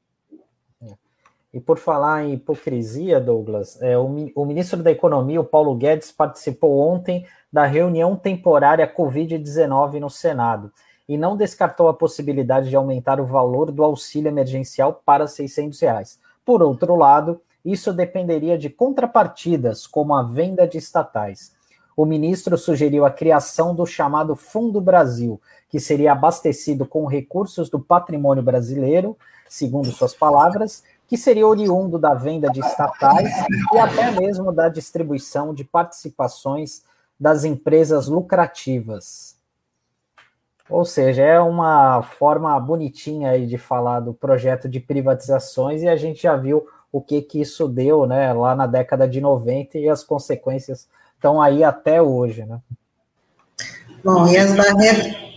E por falar em hipocrisia, Douglas, é, o, o, ministro da Economia, o Paulo Guedes, participou ontem da reunião temporária Covid-19 no Senado e não descartou a possibilidade de aumentar o valor do auxílio emergencial para 600 reais. Por outro lado, isso dependeria de contrapartidas, como a venda de estatais. O ministro sugeriu a criação do chamado Fundo Brasil, que seria abastecido com recursos do patrimônio brasileiro, segundo suas palavras, que seria oriundo da venda de estatais e até mesmo da distribuição de participações das empresas lucrativas. Ou seja, é uma forma bonitinha aí de falar do projeto de privatizações e a gente já viu o que que isso deu, né, lá na década de 90 e as consequências estão aí até hoje, né? Bom, e as barreiras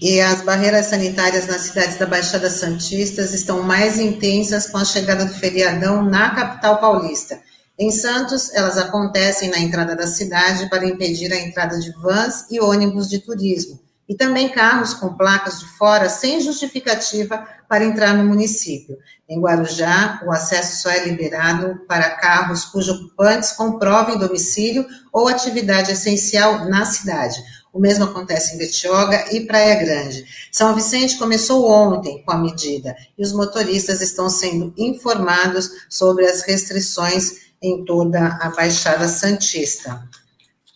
e as barreiras sanitárias nas cidades da Baixada Santista estão mais intensas com a chegada do feriadão na capital paulista. Em Santos, elas acontecem na entrada da cidade para impedir a entrada de vans e ônibus de turismo, e também carros com placas de fora sem justificativa para entrar no município. Em Guarujá, o acesso só é liberado para carros cujos ocupantes comprovem domicílio ou atividade essencial na cidade. O mesmo acontece em Betioga e Praia Grande. São Vicente começou ontem com a medida e os motoristas estão sendo informados sobre as restrições em toda a Baixada Santista.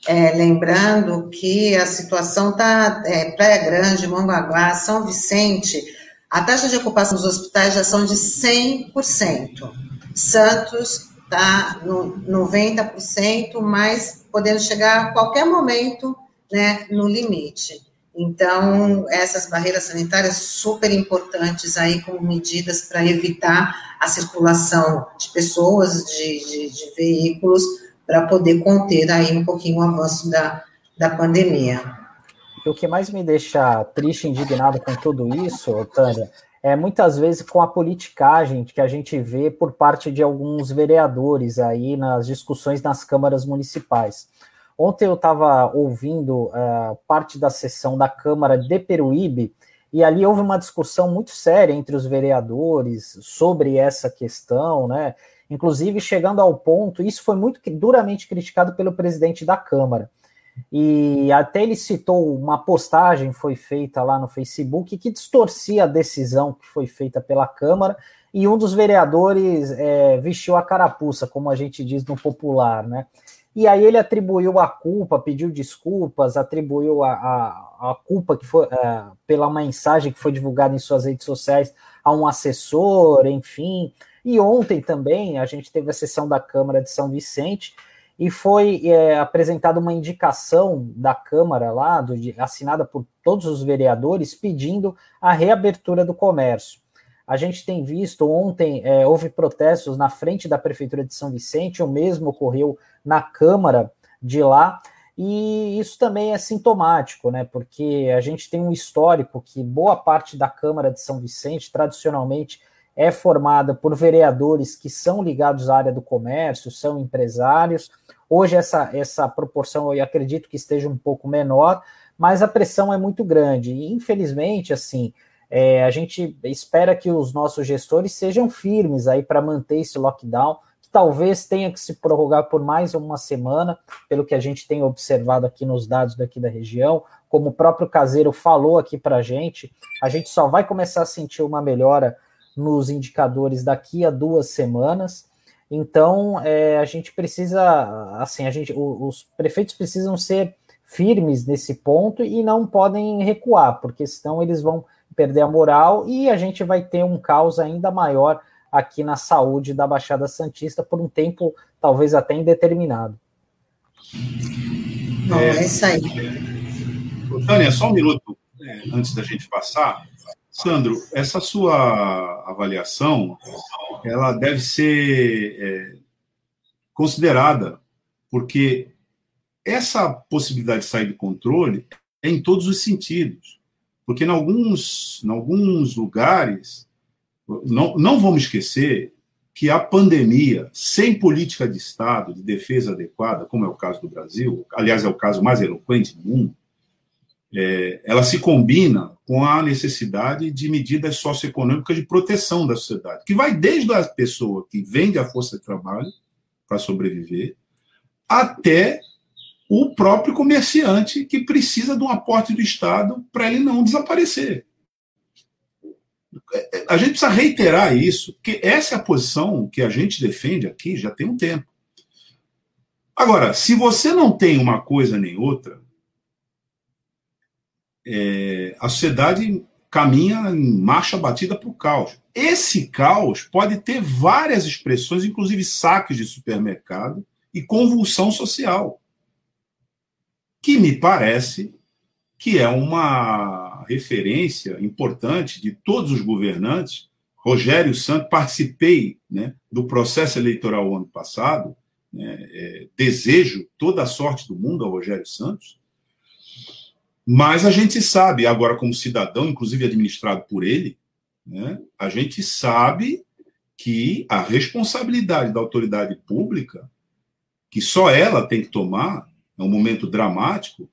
É, lembrando que a situação está, é, Praia Grande, Mongaguá, São Vicente, a taxa de ocupação dos hospitais já são de 100%. Santos está no 90%, mas podendo chegar a qualquer momento né, no limite. Então, essas barreiras sanitárias super importantes aí como medidas para evitar a circulação de pessoas, de, de, de veículos, para poder conter aí um pouquinho o avanço da, da pandemia. E o que mais me deixa triste e indignado com tudo isso, Tânia, é muitas vezes com a politicagem que a gente vê por parte de alguns vereadores aí nas discussões nas câmaras municipais. Ontem eu estava ouvindo uh, parte da sessão da Câmara de Peruíbe e ali houve uma discussão muito séria entre os vereadores sobre essa questão, né? Inclusive chegando ao ponto, isso foi muito duramente criticado pelo presidente da Câmara. E até ele citou uma postagem foi feita lá no Facebook que distorcia a decisão que foi feita pela Câmara e um dos vereadores é, vestiu a carapuça, como a gente diz no popular, né? E aí ele atribuiu a culpa, pediu desculpas, atribuiu a, a, a culpa que foi é, pela mensagem que foi divulgada em suas redes sociais a um assessor, enfim. E ontem também a gente teve a sessão da Câmara de São Vicente e foi é, apresentada uma indicação da Câmara lá, do, assinada por todos os vereadores, pedindo a reabertura do comércio. A gente tem visto, ontem é, houve protestos na frente da Prefeitura de São Vicente, o mesmo ocorreu na Câmara de lá, e isso também é sintomático, né? Porque a gente tem um histórico que boa parte da Câmara de São Vicente, tradicionalmente, é formada por vereadores que são ligados à área do comércio, são empresários. Hoje essa, essa proporção eu acredito que esteja um pouco menor, mas a pressão é muito grande. E, infelizmente, assim, É, a gente espera que os nossos gestores sejam firmes aí para manter esse lockdown, que talvez tenha que se prorrogar por mais uma semana, pelo que a gente tem observado aqui nos dados daqui da região. Como o próprio caseiro falou aqui para a gente, a gente só vai começar a sentir uma melhora nos indicadores daqui a duas semanas. Então, é, a gente precisa, assim, a gente, os prefeitos precisam ser firmes nesse ponto e não podem recuar, porque senão eles vão perder a moral e a gente vai ter um caos ainda maior aqui na saúde da Baixada Santista por um tempo talvez até indeterminado. Bom, é, é isso aí. Tânia, só um minuto é, antes da gente passar. Sandro, essa sua avaliação, ela deve ser é, considerada, porque essa possibilidade de sair do controle é em todos os sentidos. Porque em alguns, em alguns lugares, não, não vamos esquecer que a pandemia, sem política de Estado, de defesa adequada, como é o caso do Brasil, aliás, é o caso mais eloquente do mundo, é, ela se combina com a necessidade de medidas socioeconômicas de proteção da sociedade, que vai desde a pessoa que vende a força de trabalho para sobreviver, até o próprio comerciante que precisa de um aporte do Estado para ele não desaparecer. A gente precisa reiterar isso, porque essa é a posição que a gente defende aqui já tem um tempo. Agora, se você não tem uma coisa nem outra, é, a sociedade caminha em marcha batida para o caos. Esse caos pode ter várias expressões, inclusive saques de supermercado e convulsão social, que me parece que é uma referência importante de todos os governantes. Rogério Santos, participei né, do processo eleitoral ano passado, né, é, desejo toda a sorte do mundo ao Rogério Santos, mas a gente sabe, agora, como cidadão, inclusive administrado por ele, né, a gente sabe que a responsabilidade da autoridade pública, que só ela tem que tomar, é um momento dramático,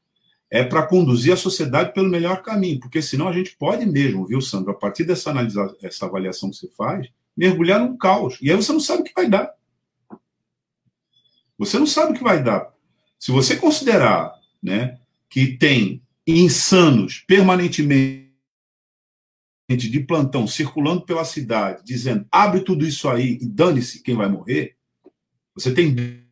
é para conduzir a sociedade pelo melhor caminho, porque senão a gente pode mesmo, viu, Sandro, a partir dessa, análise, essa avaliação que você faz, mergulhar num caos. E aí você não sabe o que vai dar. Você não sabe o que vai dar. Se você considerar né, que tem insanos permanentemente de plantão circulando pela cidade, dizendo abre tudo isso aí e dane-se quem vai morrer, você tem.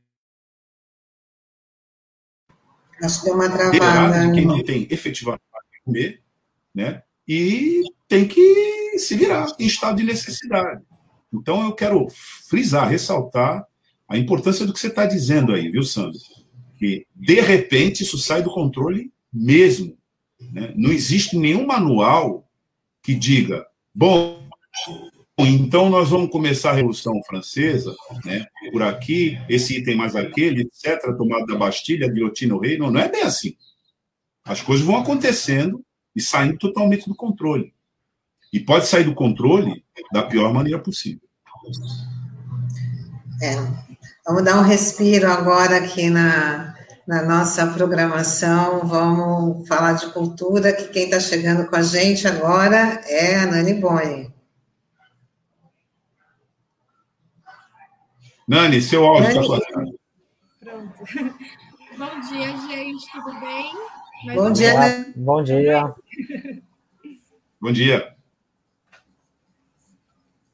Acho que deu uma travada. De quem não tem efetivamente que comer, né? E tem que se virar em estado de necessidade. Então eu quero frisar, ressaltar a importância do que você está dizendo aí, viu, Sandro? Que de repente isso sai do controle mesmo. Né? Não existe nenhum manual que diga, bom, então nós vamos começar a Revolução Francesa, né? por aqui, esse item mais aquele, etc., tomada da Bastilha, guilhotina o rei. Não, não é bem assim. As coisas vão acontecendo e saindo totalmente do controle. E pode sair do controle da pior maneira possível. É. Vamos dar um respiro agora aqui na, na nossa programação. Vamos falar de cultura, que quem está chegando com a gente agora é a Nani Boni. Nani, seu áudio está cortado. Pronto. Bom dia, gente, tudo bem? Mais Bom dia, Nani. Bom dia. Bom dia.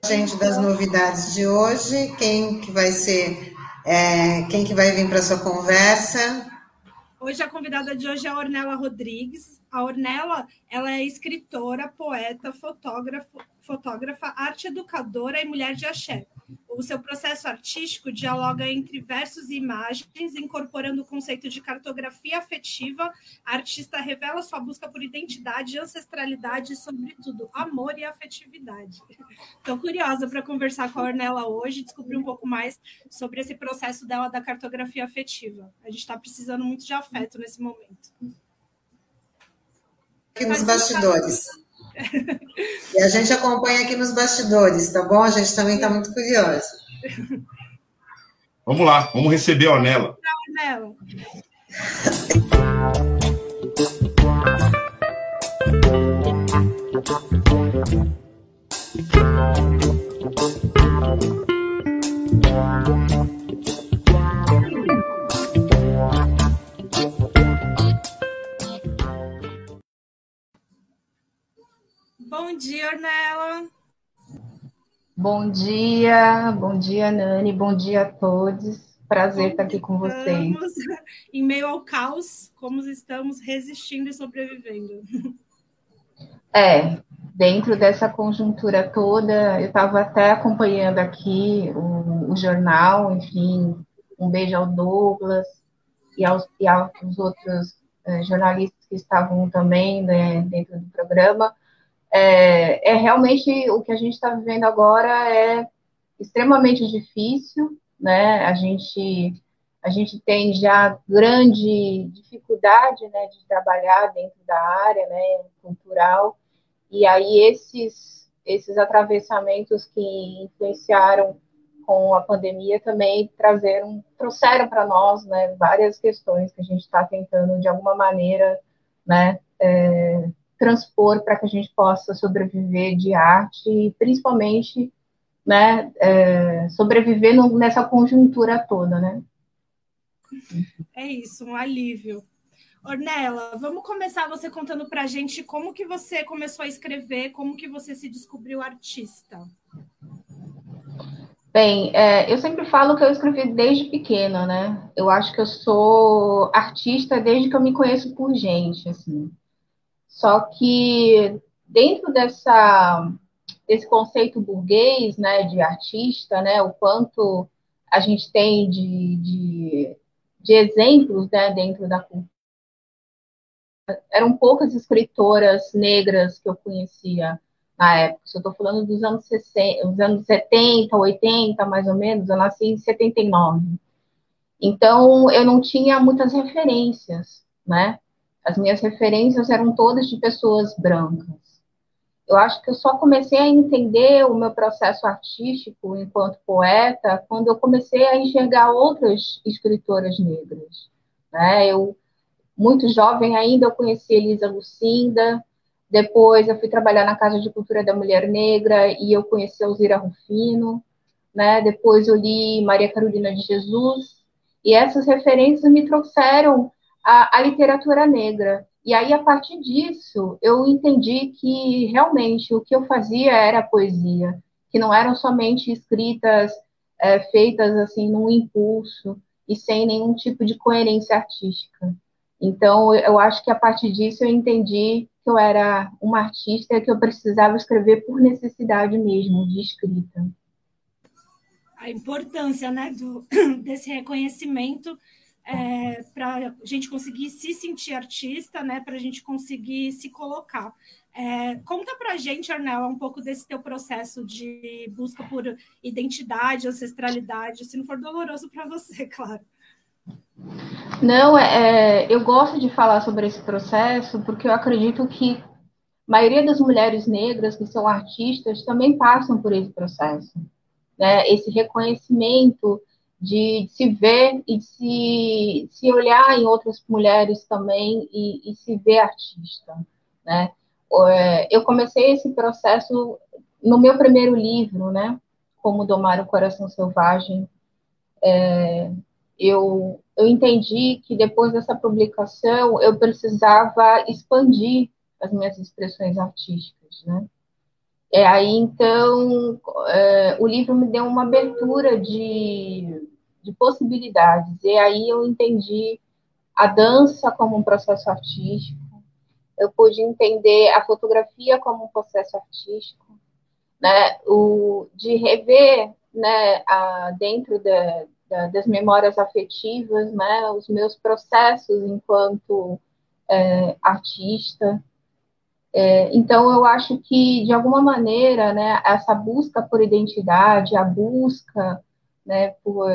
Gente, das novidades de hoje, quem que vai ser é, quem que vai vir para sua conversa? Hoje a convidada de hoje é a Ornella Rodrigues. A Ornella, ela é escritora, poeta, fotógrafa, fotógrafa, arte educadora e mulher de axé. O seu processo artístico dialoga entre versos e imagens, incorporando o conceito de cartografia afetiva. A artista revela sua busca por identidade, ancestralidade e, sobretudo, amor e afetividade. Estou curiosa para conversar com a Ornella hoje e descobrir um pouco mais sobre esse processo dela da cartografia afetiva. A gente está precisando muito de afeto nesse momento. Aqui nos bastidores. E a gente acompanha aqui nos bastidores, tá bom? A gente também está muito curioso. Vamos lá, vamos receber a Anela. Não, Anela. Bom dia, Ornella. Bom dia, bom dia, Nani, bom dia a todos. Prazer estar aqui com vocês. Em meio ao caos, como estamos resistindo e sobrevivendo. É, dentro dessa conjuntura toda, eu estava até acompanhando aqui o, o, jornal, enfim, um beijo ao Douglas e aos, e aos outros eh, jornalistas que estavam também né, dentro do programa. É, é realmente o que a gente está vivendo agora é extremamente difícil, né? A gente a gente tem já grande dificuldade, né, de trabalhar dentro da área, né, cultural. E aí esses esses atravessamentos que influenciaram com a pandemia também trazeram trouxeram para nós, né, várias questões que a gente está tentando de alguma maneira, né, é, transpor para que a gente possa sobreviver de arte e principalmente né, é, sobreviver no, nessa conjuntura toda, né? É isso, um alívio. Ornella, vamos começar você contando para a gente como que você começou a escrever, como que você se descobriu artista. Bem, é, eu sempre falo que eu escrevi desde pequena, né? Eu acho que eu sou artista desde que eu me conheço por gente, assim. Só que dentro dessa esse conceito burguês, né, de artista, né, o quanto a gente tem de, de, de exemplos, né, dentro da cultura. Eram poucas escritoras negras que eu conhecia na época. Se eu estou falando dos anos 60, dos anos 70, 80, mais ou menos, eu nasci em 79. Então, eu não tinha muitas referências, né? As minhas referências eram todas de pessoas brancas. Eu acho que eu só comecei a entender o meu processo artístico enquanto poeta quando eu comecei a enxergar outras escritoras negras. Né? Eu, muito jovem ainda, eu conheci Elisa Lucinda, depois eu fui trabalhar na Casa de Cultura da Mulher Negra e eu conheci Alzira Rufino, né? depois eu li Maria Carolina de Jesus, e essas referências me trouxeram a, a literatura negra. E aí, a partir disso, eu entendi que realmente o que eu fazia era poesia, que não eram somente escritas é, feitas assim num impulso e sem nenhum tipo de coerência artística. Então, eu acho que a partir disso eu entendi que eu era uma artista que eu precisava escrever por necessidade mesmo de escrita. A importância, né, do, desse reconhecimento é, para a gente conseguir se sentir artista, né? Para a gente conseguir se colocar. É, conta para a gente, Arnel, um pouco desse teu processo de busca por identidade, ancestralidade, se não for doloroso para você, claro. Não, é, é, eu gosto de falar sobre esse processo porque eu acredito que a maioria das mulheres negras que são artistas também passam por esse processo. Né? Esse reconhecimento de, se ver e de se, se olhar em outras mulheres também e, e se ver artista, né? É, eu comecei esse processo no meu primeiro livro, né? Como Domar o Coração Selvagem. É, eu, eu entendi que depois dessa publicação eu precisava expandir as minhas expressões artísticas, né? É, aí então é, o livro me deu uma abertura de de possibilidades. E aí eu entendi a dança como um processo artístico, eu pude entender a fotografia como um processo artístico, né, o, de rever né, a, dentro da, da, das memórias afetivas né, os meus processos enquanto é, artista. É, então, eu acho que, de alguma maneira, né, essa busca por identidade, a busca né, por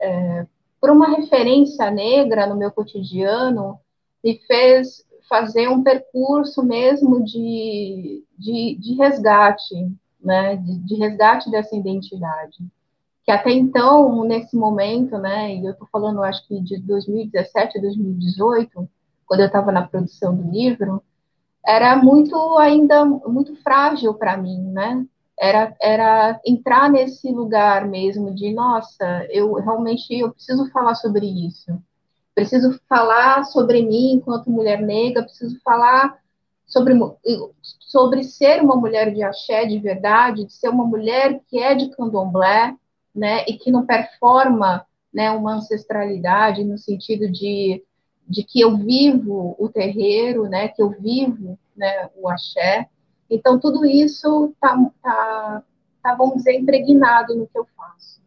é, por uma referência negra no meu cotidiano, me fez fazer um percurso mesmo de, de, de resgate, né, de, de, resgate dessa identidade. Que até então, nesse momento, né, e eu estou falando, acho que de 2017 a 2018, quando eu estava na produção do livro, era muito ainda muito frágil para mim, né? Era, era entrar nesse lugar mesmo de, nossa, eu realmente eu preciso falar sobre isso. Preciso falar sobre mim enquanto mulher negra, preciso falar sobre, sobre ser uma mulher de axé de verdade, de ser uma mulher que é de candomblé, né, e que não performa né, uma ancestralidade no sentido de, de que eu vivo o terreiro, né, que eu vivo né, o axé. Então, tudo isso está, tá, tá, vamos dizer, impregnado no que eu faço.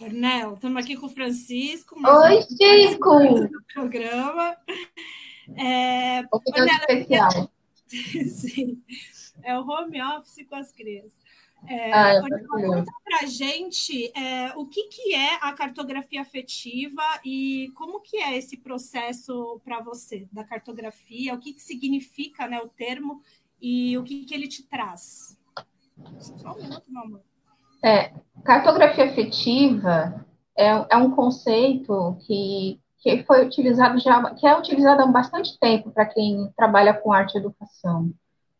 Ornel, estamos aqui com o Francisco. Oi, Chico! programa. É, Opinião especial. Sim, é o home office com as crianças. É, ah, é conta para gente é, o que, que é a cartografia afetiva e como que é esse processo para você da cartografia, o que, que significa né, o termo e o que, que ele te traz. Só um minuto, meu amor. É, cartografia afetiva é, é um conceito que, que foi utilizado já, que é utilizado há bastante tempo para quem trabalha com arte e educação.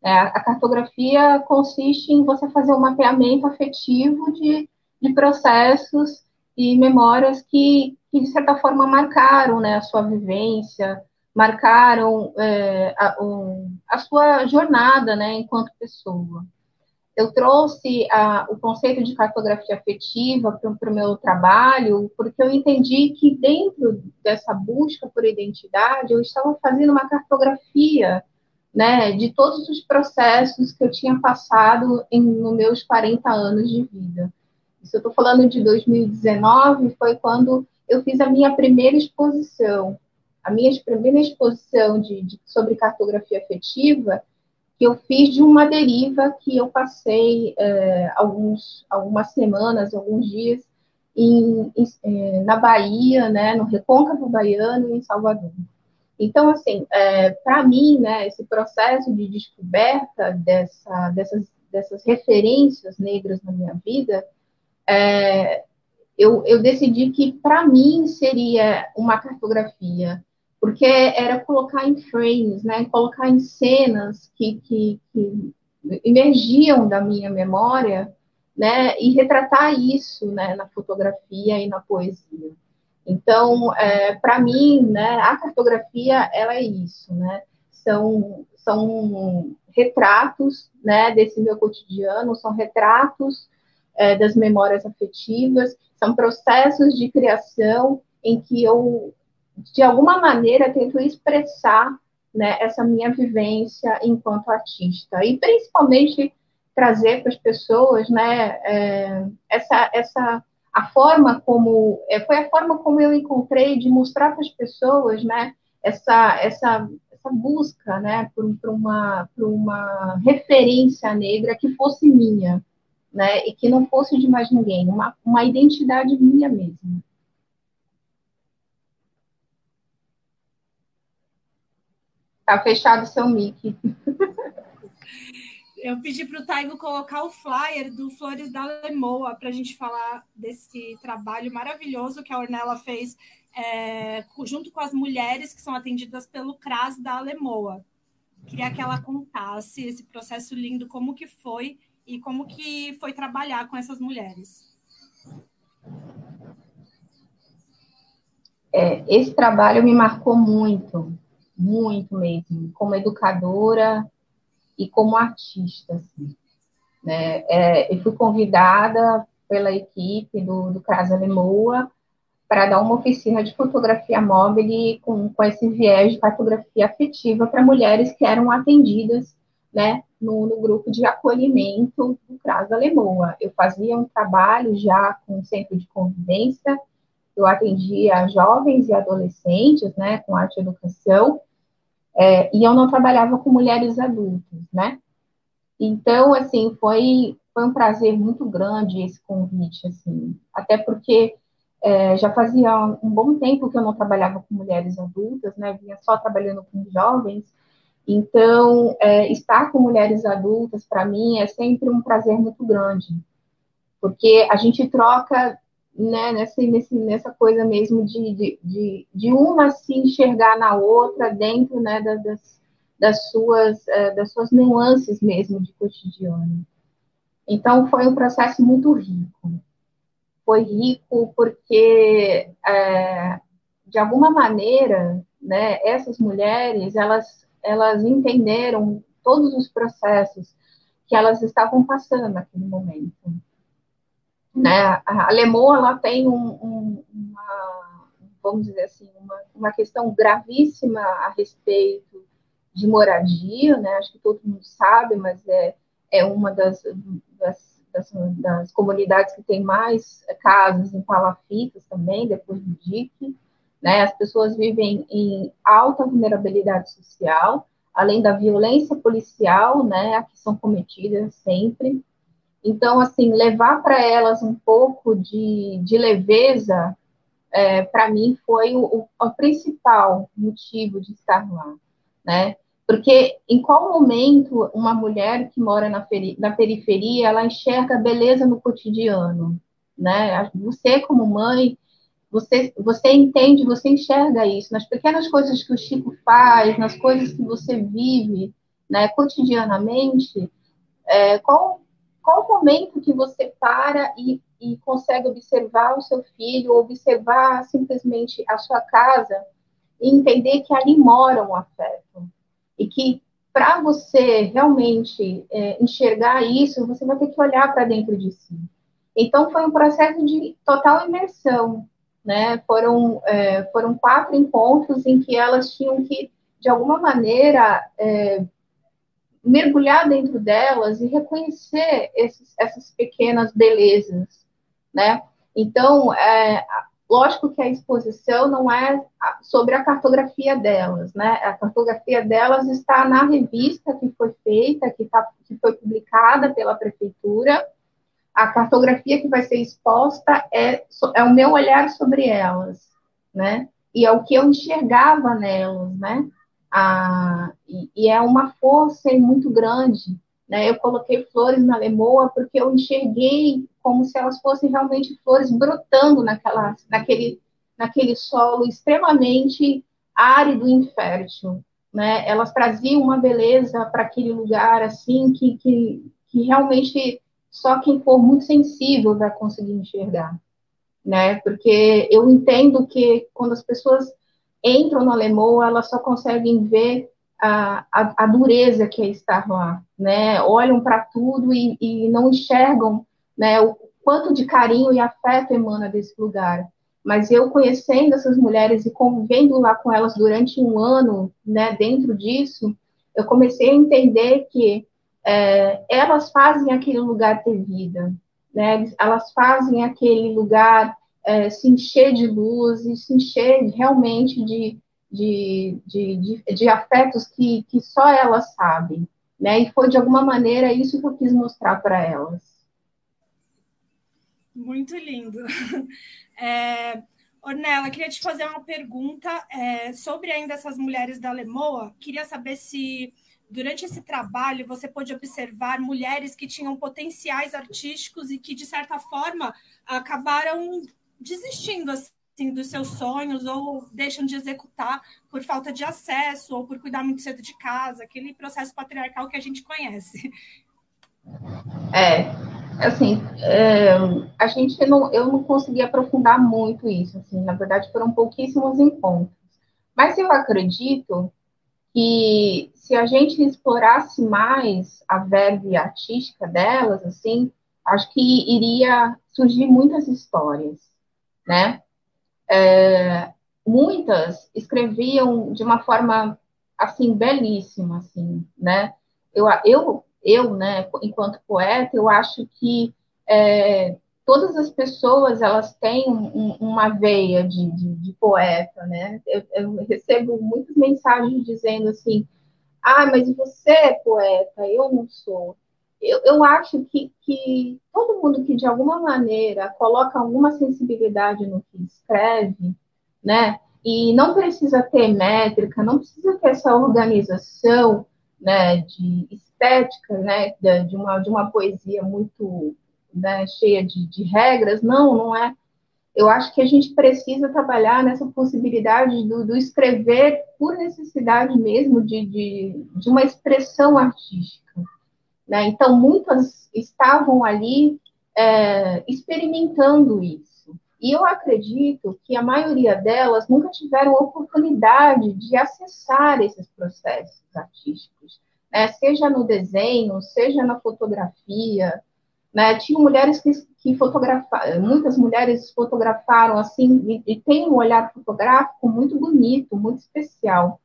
É, a cartografia consiste em você fazer um mapeamento afetivo de, de processos e memórias que, que, de certa forma, marcaram né, a sua vivência, marcaram é, a, a, sua jornada né, enquanto pessoa. Eu trouxe a, o conceito de cartografia afetiva para o meu trabalho, porque eu entendi que dentro dessa busca por identidade, eu estava fazendo uma cartografia né, de todos os processos que eu tinha passado em, nos meus 40 anos de vida. Isso eu estou falando de 2019, foi quando eu fiz a minha primeira exposição. A minha primeira exposição de, de, sobre cartografia afetiva, que eu fiz de uma deriva que eu passei é, alguns, algumas semanas, alguns dias, em, em, é, na Bahia, né, no Recôncavo Baiano em Salvador. Então, assim, é, para mim, né, esse processo de descoberta dessa, dessas, dessas referências negras na minha vida, é, eu, eu decidi que para mim seria uma cartografia, porque era colocar em frames, né, colocar em cenas que, que, que emergiam da minha memória, né, e retratar isso, né, na fotografia e na poesia. Então, é, para mim, né, a cartografia ela é isso, né? São, são retratos né, desse meu cotidiano, são retratos é, das memórias afetivas, são processos de criação em que eu, de alguma maneira, tento expressar né, essa minha vivência enquanto artista. E principalmente trazer para as pessoas né, é, essa, essa a forma como é, foi a forma como eu encontrei de mostrar para as pessoas, né, essa essa essa busca, né, por, por uma por uma referência negra que fosse minha, né, e que não fosse de mais ninguém, uma uma identidade minha mesma. Tá fechado seu mic. Eu pedi para o Taigo colocar o flyer do Flores da Lemoa para a gente falar desse trabalho maravilhoso que a Ornella fez é, junto com as mulheres que são atendidas pelo CRAS da Lemoa. Queria que ela contasse esse processo lindo, como que foi e como que foi trabalhar com essas mulheres. É, esse trabalho me marcou muito, muito mesmo, como educadora, e como artista. Assim, né? É, eu fui convidada pela equipe do, do Casa Lemoa para dar uma oficina de fotografia móvel com, com esse viés de fotografia afetiva para mulheres que eram atendidas né, no, no, grupo de acolhimento do Casa Lemoa. Eu fazia um trabalho já com o centro de convivência, eu atendia jovens e adolescentes, né, com arte e educação, é, e eu não trabalhava com mulheres adultas, né? Então, assim, foi, foi um prazer muito grande esse convite, assim, até porque é, já fazia um bom tempo que eu não trabalhava com mulheres adultas, né? Vinha só trabalhando com jovens. Então, é, estar com mulheres adultas, para mim, é sempre um prazer muito grande, porque a gente troca né, nessa, nessa coisa mesmo de, de, de, de, uma se enxergar na outra dentro né, das, das, suas, é, das suas nuances mesmo de cotidiano. Então, foi um processo muito rico. Foi rico porque, é, de alguma maneira, né, essas mulheres, elas, elas entenderam todos os processos que elas estavam passando naquele momento. Né? A Lemoa, ela tem um, um, uma, vamos dizer assim, uma, uma questão gravíssima a respeito de moradia, né? Acho que todo mundo sabe, mas é, é uma das, das, das, das comunidades que tem mais casas em palafitas também, depois do DIC. Né? As pessoas vivem em alta vulnerabilidade social, além da violência policial, né, que são cometidas sempre. Então, assim, levar para elas um pouco de, de leveza, é, para mim, foi o, o, principal motivo de estar lá, né? Porque em qual momento uma mulher que mora na, na periferia, ela enxerga beleza no cotidiano, né? Você, como mãe, você, você entende, você enxerga isso nas pequenas coisas que o Chico faz, nas coisas que você vive, né, cotidianamente. É, qual, qual o momento que você para e, e consegue observar o seu filho, observar simplesmente a sua casa e entender que ali mora um afeto e que para você realmente é, enxergar isso, você vai ter que olhar para dentro de si. Então, foi um processo de total imersão, né? Foram, é, foram quatro encontros em que elas tinham que, de alguma maneira, é, mergulhar dentro delas e reconhecer esses, essas pequenas belezas, né? Então, é, lógico que a exposição não é sobre a cartografia delas, né? A cartografia delas está na revista que foi feita, que, tá, que foi publicada pela prefeitura, a cartografia que vai ser exposta é, é o meu olhar sobre elas, né? E é o que eu enxergava nelas, né? Ah, e, e, é uma força muito grande, né? Eu coloquei flores na lemoa porque eu enxerguei como se elas fossem realmente flores brotando naquela, naquele, naquele solo extremamente árido e infértil, né? Elas traziam uma beleza para aquele lugar assim que, que, que realmente só quem for muito sensível vai conseguir enxergar, né? Porque eu entendo que quando as pessoas entram no Alemoa, elas só conseguem ver a, a, a, dureza que é estar lá, né? Olham para tudo e, e, não enxergam, né? O quanto de carinho e afeto emana desse lugar. Mas eu conhecendo essas mulheres e convivendo lá com elas durante um ano, né? Dentro disso, eu comecei a entender que é, elas fazem aquele lugar ter vida, né? Elas fazem aquele lugar é, se encher de luz e se encher realmente de, de, de, de, de afetos que, que só elas sabem, né? E foi de alguma maneira isso que eu quis mostrar para elas. Muito lindo. É, Ornella, queria te fazer uma pergunta é, sobre ainda essas mulheres da Lemoa. Queria saber se durante esse trabalho você pôde observar mulheres que tinham potenciais artísticos e que, de certa forma, acabaram desistindo assim, dos seus sonhos ou deixam de executar por falta de acesso ou por cuidar muito cedo de casa, aquele processo patriarcal que a gente conhece. É, assim, é, a gente não, eu não consegui aprofundar muito isso, assim, na verdade foram pouquíssimos encontros. Mas eu acredito que se a gente explorasse mais a verve artística delas, assim, acho que iria surgir muitas histórias, né? É, muitas escreviam de uma forma assim belíssima, assim, né? Eu, eu, eu, né? Enquanto poeta, eu acho que é, todas as pessoas elas têm um, uma veia de, de, de poeta, né? Eu, eu, recebo muitas mensagens dizendo assim, ah, mas você é poeta, eu não sou. Eu, eu acho que, que todo mundo que de alguma maneira coloca alguma sensibilidade no que escreve, né? E não precisa ter métrica, não precisa ter essa organização, né, de estética, né, de uma, de uma poesia muito né, cheia de, de regras. Não, não é. Eu acho que a gente precisa trabalhar nessa possibilidade do, do escrever por necessidade mesmo de, de, de uma expressão artística. Né? Então, muitas estavam ali é, experimentando isso. E eu acredito que a maioria delas nunca tiveram oportunidade de acessar esses processos artísticos, né? seja no desenho, seja na fotografia. Né? Tinha mulheres que, que fotografaram, muitas mulheres fotografaram assim, e, e tem um olhar fotográfico muito bonito, muito especial.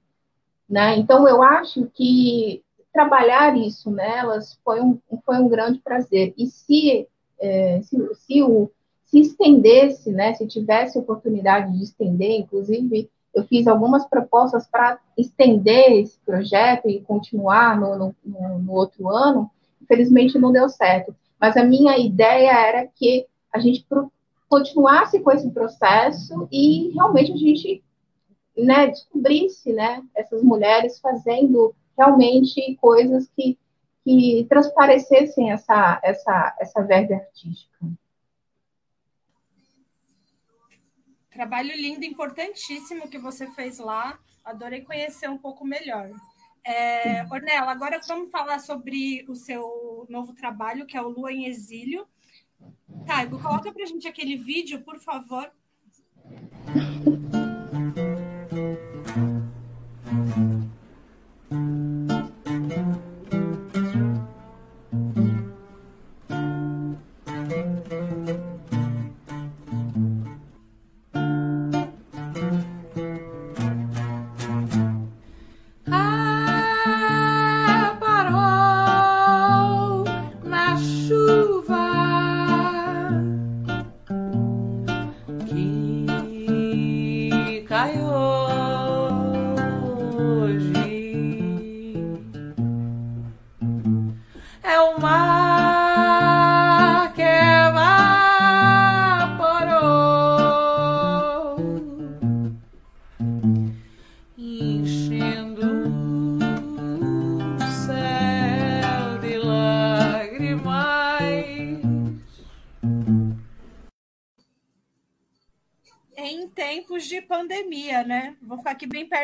Né? Então, eu acho que trabalhar isso nelas foi um, foi um grande prazer. E se, é, se, se, o, se estendesse, né, se tivesse oportunidade de estender, inclusive, eu fiz algumas propostas para estender esse projeto e continuar no, no, no, outro ano, infelizmente não deu certo. Mas a minha ideia era que a gente continuasse com esse processo e realmente a gente né, descobrisse né, essas mulheres fazendo realmente coisas que, que transparecessem essa, essa, essa verve artística. Trabalho lindo, importantíssimo que você fez lá. Adorei conhecer um pouco melhor. É, Ornella, agora vamos falar sobre o seu novo trabalho, que é o Lua em Exílio. Taigo, coloca para a gente aquele vídeo, por favor.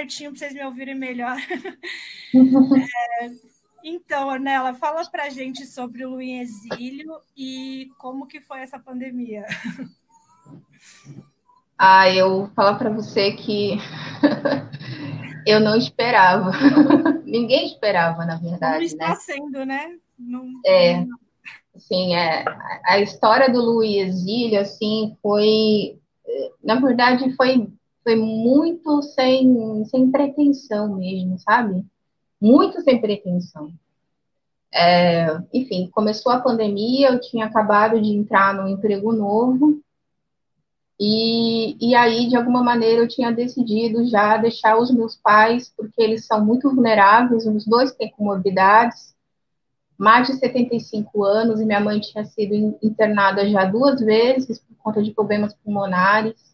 pertinho para vocês me ouvirem melhor. é, então, Ornella, fala para a gente sobre o Luim Exílio e como que foi essa pandemia. Ah, eu falo para você que eu não esperava. Ninguém esperava, na verdade. Não está né? sendo, né? Não, é, sim, é, a história do Luiz Exílio, assim, foi, na verdade, foi foi muito sem, sem pretensão mesmo, sabe? Muito sem pretensão. É, enfim, começou a pandemia, eu tinha acabado de entrar no emprego novo, e, e aí, de alguma maneira, eu tinha decidido já deixar os meus pais, porque eles são muito vulneráveis, os dois têm comorbidades, mais de 75 anos, e minha mãe tinha sido internada já duas vezes por conta de problemas pulmonares.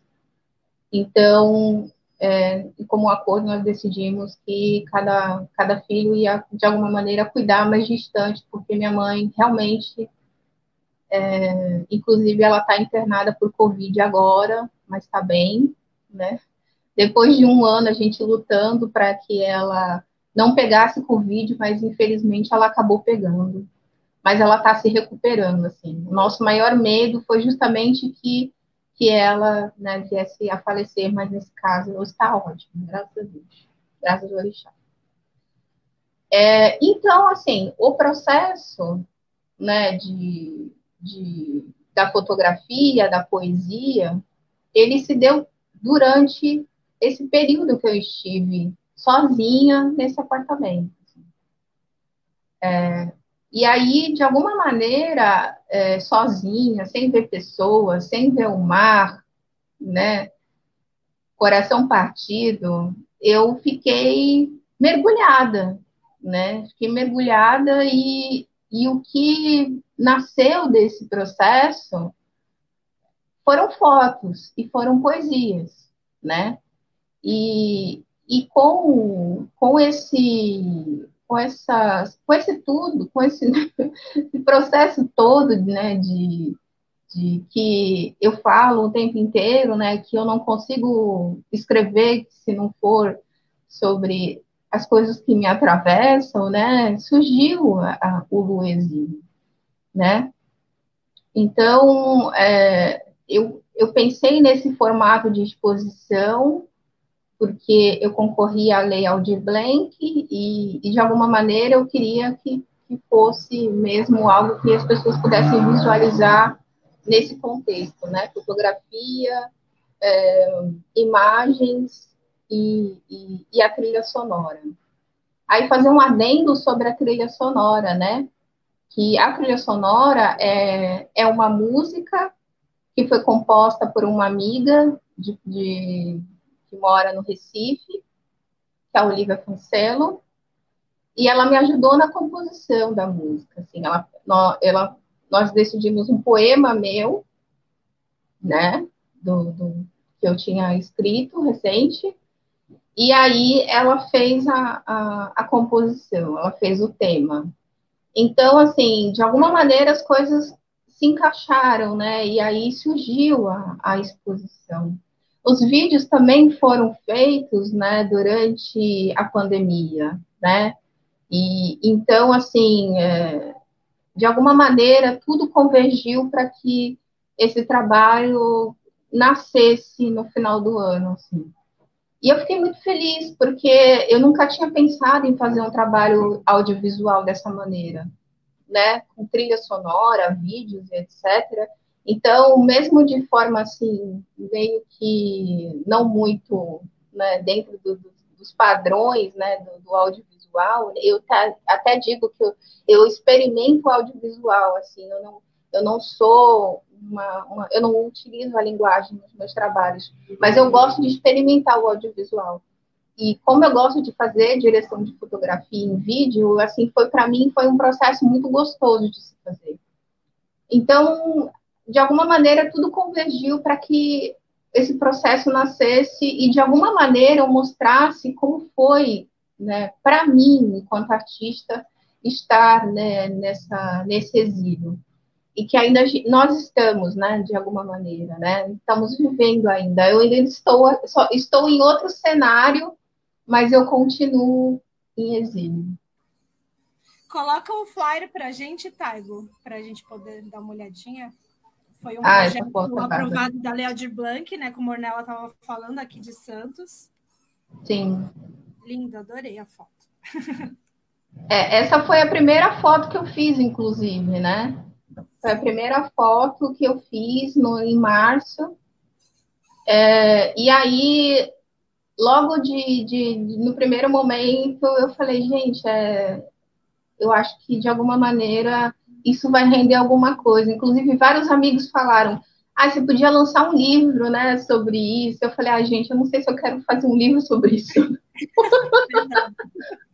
Então, é, como acordo, nós decidimos que cada, cada filho ia, de alguma maneira, cuidar mais distante, porque minha mãe realmente, é, inclusive, ela está internada por Covid agora, mas está bem, né? Depois de um ano a gente lutando para que ela não pegasse Covid, mas infelizmente ela acabou pegando. Mas ela está se recuperando, assim. O nosso maior medo foi justamente que que ela né, viesse a falecer, mas nesse caso está ótimo, graças a Deus, graças ao orixá. É, então, assim, o processo né, de, de, da fotografia, da poesia, ele se deu durante esse período que eu estive sozinha nesse apartamento. É, e aí, de alguma maneira, é, sozinha, sem ver pessoas, sem ver o mar, né, coração partido, eu fiquei mergulhada, né? Fiquei mergulhada e, e o que nasceu desse processo foram fotos e foram poesias, né? E, e com, com esse com, essa, com esse tudo, com esse, esse processo todo, né, de, de que eu falo o tempo inteiro, né, que eu não consigo escrever se não for sobre as coisas que me atravessam, né, surgiu a, a, o Luizinho, né. Então, é, eu, eu pensei nesse formato de exposição porque eu concorria à Lei Aldir Blanc e, e de alguma maneira eu queria que, que fosse mesmo algo que as pessoas pudessem visualizar nesse contexto, né? Fotografia, é, imagens e, e, e, a trilha sonora. Aí fazer um adendo sobre a trilha sonora, né? Que a trilha sonora é, é uma música que foi composta por uma amiga de, de que mora no Recife, que é a Olivia Cancelo, e ela me ajudou na composição da música. Assim, ela, ela, nós decidimos um poema meu, né, do, do, que eu tinha escrito recente, e aí ela fez a, a, a composição, ela fez o tema. Então, assim, de alguma maneira as coisas se encaixaram, né? E aí surgiu a, a exposição. Os vídeos também foram feitos, né, durante a pandemia, né? E então, assim, é, de alguma maneira, tudo convergiu para que esse trabalho nascesse no final do ano, assim. E eu fiquei muito feliz, porque eu nunca tinha pensado em fazer um trabalho audiovisual dessa maneira, né? Com trilha sonora, vídeos, etc. Então, mesmo de forma assim, meio que não muito né, dentro do, do, dos padrões né, do, do audiovisual, eu tá, até digo que eu, eu experimento o audiovisual, assim, eu não, eu não sou uma, uma, eu não utilizo a linguagem nos meus trabalhos, mas eu gosto de experimentar o audiovisual. E como eu gosto de fazer direção de fotografia em vídeo, assim, foi para mim foi um processo muito gostoso de se fazer. Então, de alguma maneira, tudo convergiu para que esse processo nascesse e, de alguma maneira, eu mostrasse como foi, né, para mim, enquanto artista, estar né, nessa, nesse exílio. E que ainda nós estamos, né, de alguma maneira, né, estamos vivendo ainda. Eu ainda estou, só, estou em outro cenário, mas eu continuo em exílio. Coloca o flyer para a gente, Taigo, para a gente poder dar uma olhadinha. Foi um ah, projeto aprovado da Lea de Blanc, né? Como a Ornella estava falando aqui de Santos. Sim. Linda, adorei a foto. É, essa foi a primeira foto que eu fiz, inclusive, né? Foi a primeira foto que eu fiz no, em março. É, e aí, logo de, de, no primeiro momento, eu falei, gente, é, eu acho que de alguma maneira isso vai render alguma coisa. Inclusive, vários amigos falaram: ah, você podia lançar um livro, né, sobre isso. Eu falei: ah, gente, eu não sei se eu quero fazer um livro sobre isso.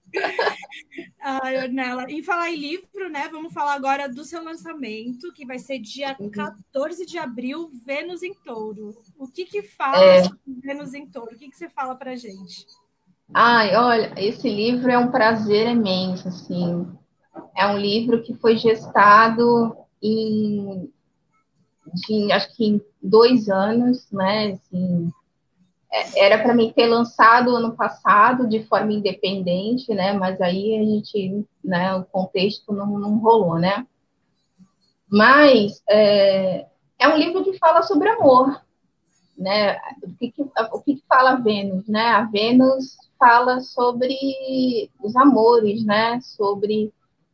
Ai, Ornella. E falar em livro, né? Vamos falar agora do seu lançamento, que vai ser dia 14 uhum. de abril, Vênus em Touro. O que que fala é... sobre Vênus em Touro? O que que você fala pra gente? Ai, olha, esse livro é um prazer imenso, assim. É um livro que foi gestado em, de, acho que em dois anos, né? Assim, é, era para mim ter lançado ano passado de forma independente, né? Mas aí a gente, né? O contexto não, não rolou, né? Mas é, é um livro que fala sobre amor, né? O que, que, o que, que fala a Vênus, né? A Vênus fala sobre os amores, né? Sobre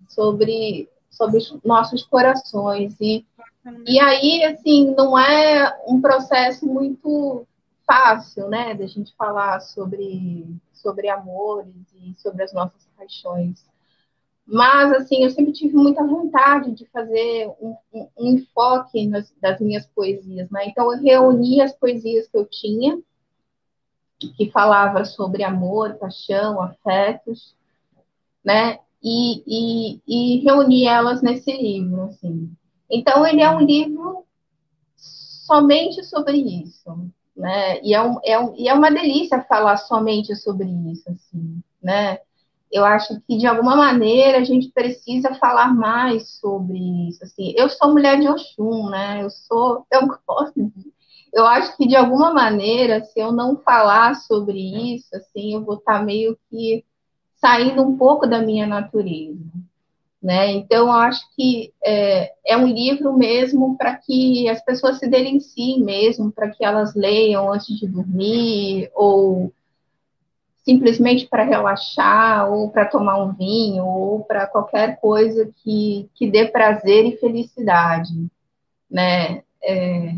sobre, sobre os nossos corações. E, e aí, assim, não é um processo muito fácil, né, da gente falar sobre, sobre amores e sobre as nossas paixões. Mas, assim, eu sempre tive muita vontade de fazer um, um, um enfoque nas, das minhas poesias, né? Então, eu reuni as poesias que eu tinha, que falava sobre amor, paixão, afetos, né? E, e, e reunir elas nesse livro, assim. Então, ele é um livro somente sobre isso, né? E é, um, é, um, e é uma delícia falar somente sobre isso, assim, né? Eu acho que, de alguma maneira, a gente precisa falar mais sobre isso, assim. Eu sou mulher de Oxum, né? Eu sou... Eu gosto. Eu acho que, de alguma maneira, se eu não falar sobre isso, assim, eu vou estar meio que saindo um pouco da minha natureza. Né? Então, acho que é, é um livro mesmo para que as pessoas se delenciem mesmo, para que elas leiam antes de dormir, ou simplesmente para relaxar, ou para tomar um vinho, ou para qualquer coisa que, que dê prazer e felicidade. Né? É,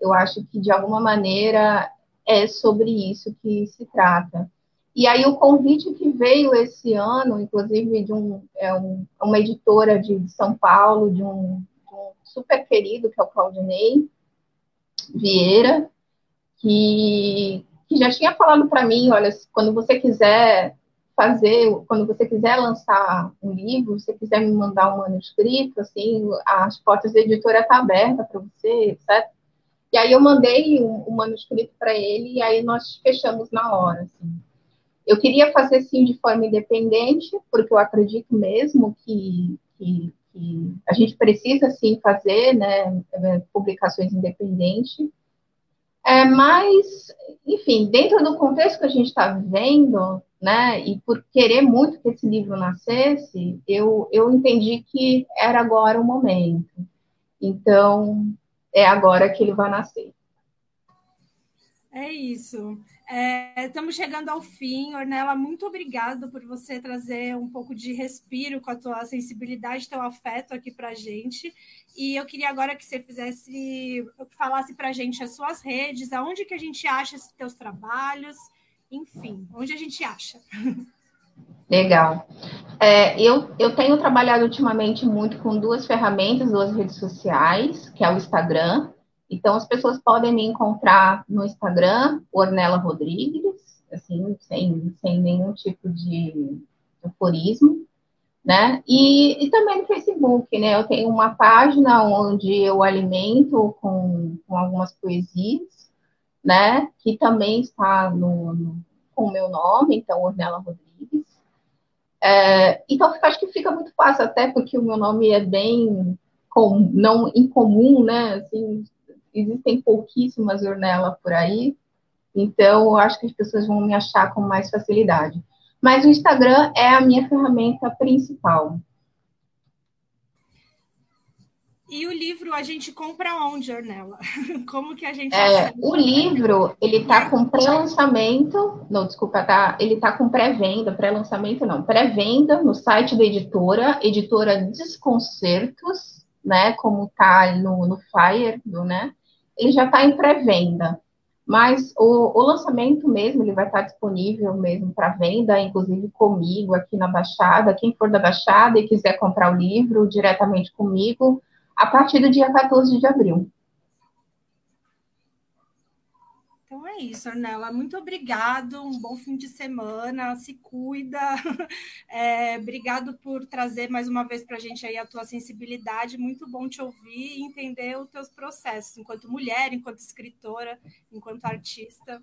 eu acho que, de alguma maneira, é sobre isso que se trata. E aí o convite que veio esse ano, inclusive de um, é um, uma editora de São Paulo, de um, de um super querido, que é o Claudinei Vieira, que, que já tinha falado para mim, olha, quando você quiser fazer, quando você quiser lançar um livro, se você quiser me mandar um manuscrito, assim, as portas da editora estão tá abertas para você, etc. E aí eu mandei um, um manuscrito para ele e aí nós fechamos na hora, assim. Eu queria fazer sim de forma independente, porque eu acredito mesmo que, que, que a gente precisa sim fazer né, é, publicações independentes. É, mas, enfim, dentro do contexto que a gente está vivendo, né, e por querer muito que esse livro nascesse, eu, eu entendi que era agora o momento. Então, é agora que ele vai nascer. É isso. É, estamos chegando ao fim. Ornella, muito obrigada por você trazer um pouco de respiro com a tua sensibilidade, teu afeto aqui para a gente. E eu queria agora que você fizesse, falasse para a gente as suas redes, aonde que a gente acha esses teus trabalhos, enfim, onde a gente acha. Legal. É, eu, eu tenho trabalhado ultimamente muito com duas ferramentas, duas redes sociais, que é o Instagram então, as pessoas podem me encontrar no Instagram, Ornella Rodrigues, assim, sem, sem nenhum tipo de euforismo, né? E, e também no Facebook, né? Eu tenho uma página onde eu alimento com, com algumas poesias, né? Que também está no, no com o meu nome, então, Ornella Rodrigues. É, então, acho que fica muito fácil, até porque o meu nome é bem com, não incomum, né? Assim, existem pouquíssimas Ornella por aí, então eu acho que as pessoas vão me achar com mais facilidade. Mas o Instagram é a minha ferramenta principal. E o livro a gente compra onde, Ornella? Como que a gente é, O livro, ele está com pré-lançamento, não, desculpa, tá, ele está com pré-venda, pré-lançamento não, pré-venda no site da editora, editora Desconcertos, né, como tá no, no flyer, do, né, ele já está em pré-venda. Mas o, o, lançamento mesmo, ele vai estar disponível mesmo para venda, inclusive comigo aqui na Baixada. Quem for da Baixada e quiser comprar o livro diretamente comigo, a partir do dia 14 de abril. Então é isso, Arnela. Muito obrigado. Um bom fim de semana. Se cuida. É, obrigado por trazer mais uma vez para a gente aí a tua sensibilidade. Muito bom te ouvir e entender os teus processos enquanto mulher, enquanto escritora, enquanto artista.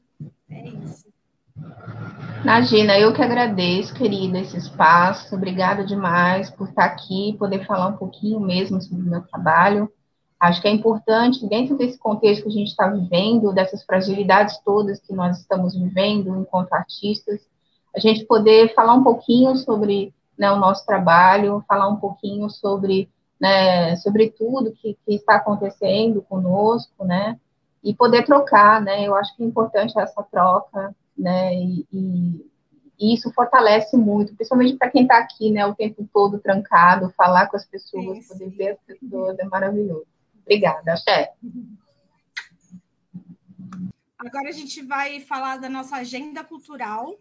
É isso. Imagina, eu que agradeço, querida, esse espaço. Obrigada demais por estar aqui, poder falar um pouquinho mesmo sobre o meu trabalho. Acho que é importante, dentro desse contexto que a gente está vivendo, dessas fragilidades todas que nós estamos vivendo enquanto artistas, a gente poder falar um pouquinho sobre né, o nosso trabalho, falar um pouquinho sobre, né, sobre tudo que, que, está acontecendo conosco, né, e poder trocar, né, eu acho que é importante essa troca, né, e, e, e isso fortalece muito, principalmente para quem está aqui, né, o tempo todo trancado, falar com as pessoas, poder ver as pessoas, é maravilhoso. Obrigada, Axé. Agora a gente vai falar da nossa agenda cultural.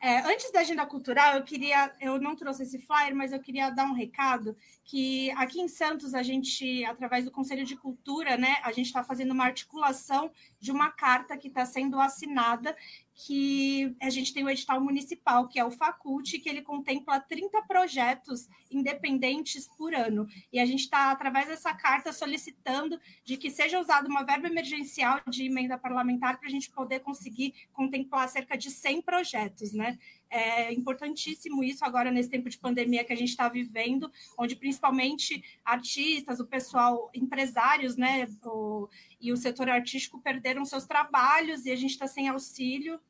É, antes da agenda cultural, eu queria, eu não trouxe esse flyer, mas eu queria dar um recado que aqui em Santos a gente, através do Conselho de Cultura, né, a gente está fazendo uma articulação de uma carta que está sendo assinada que a gente tem o edital municipal, que é o Faculte, que ele contempla 30 projetos independentes por ano. E a gente está, através dessa carta, solicitando de que seja usada uma verba emergencial de emenda parlamentar para a gente poder conseguir contemplar cerca de 100 projetos, né? É importantíssimo isso agora nesse tempo de pandemia que a gente está vivendo, onde principalmente artistas, o pessoal, empresários, né, o, e o setor artístico perderam seus trabalhos e a gente está sem auxílio.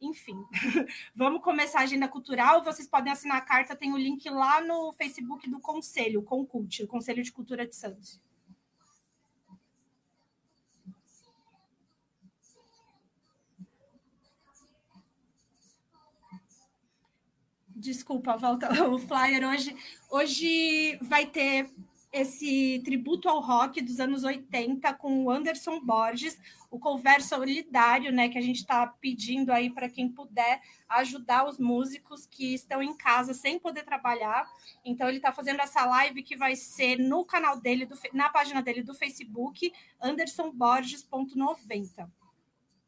enfim, vamos começar a agenda cultural. Vocês podem assinar a carta, tem o link lá no Facebook do Conselho, Concult, o Conselho de Cultura de Santos. Desculpa, volta o flyer hoje. Hoje vai ter esse tributo ao rock dos anos 80 com o Anderson Borges, o cover solidário, né, que a gente está pedindo aí para quem puder ajudar os músicos que estão em casa sem poder trabalhar. Então ele está fazendo essa live que vai ser no canal dele, do, na página dele do Facebook, andersonborges.90.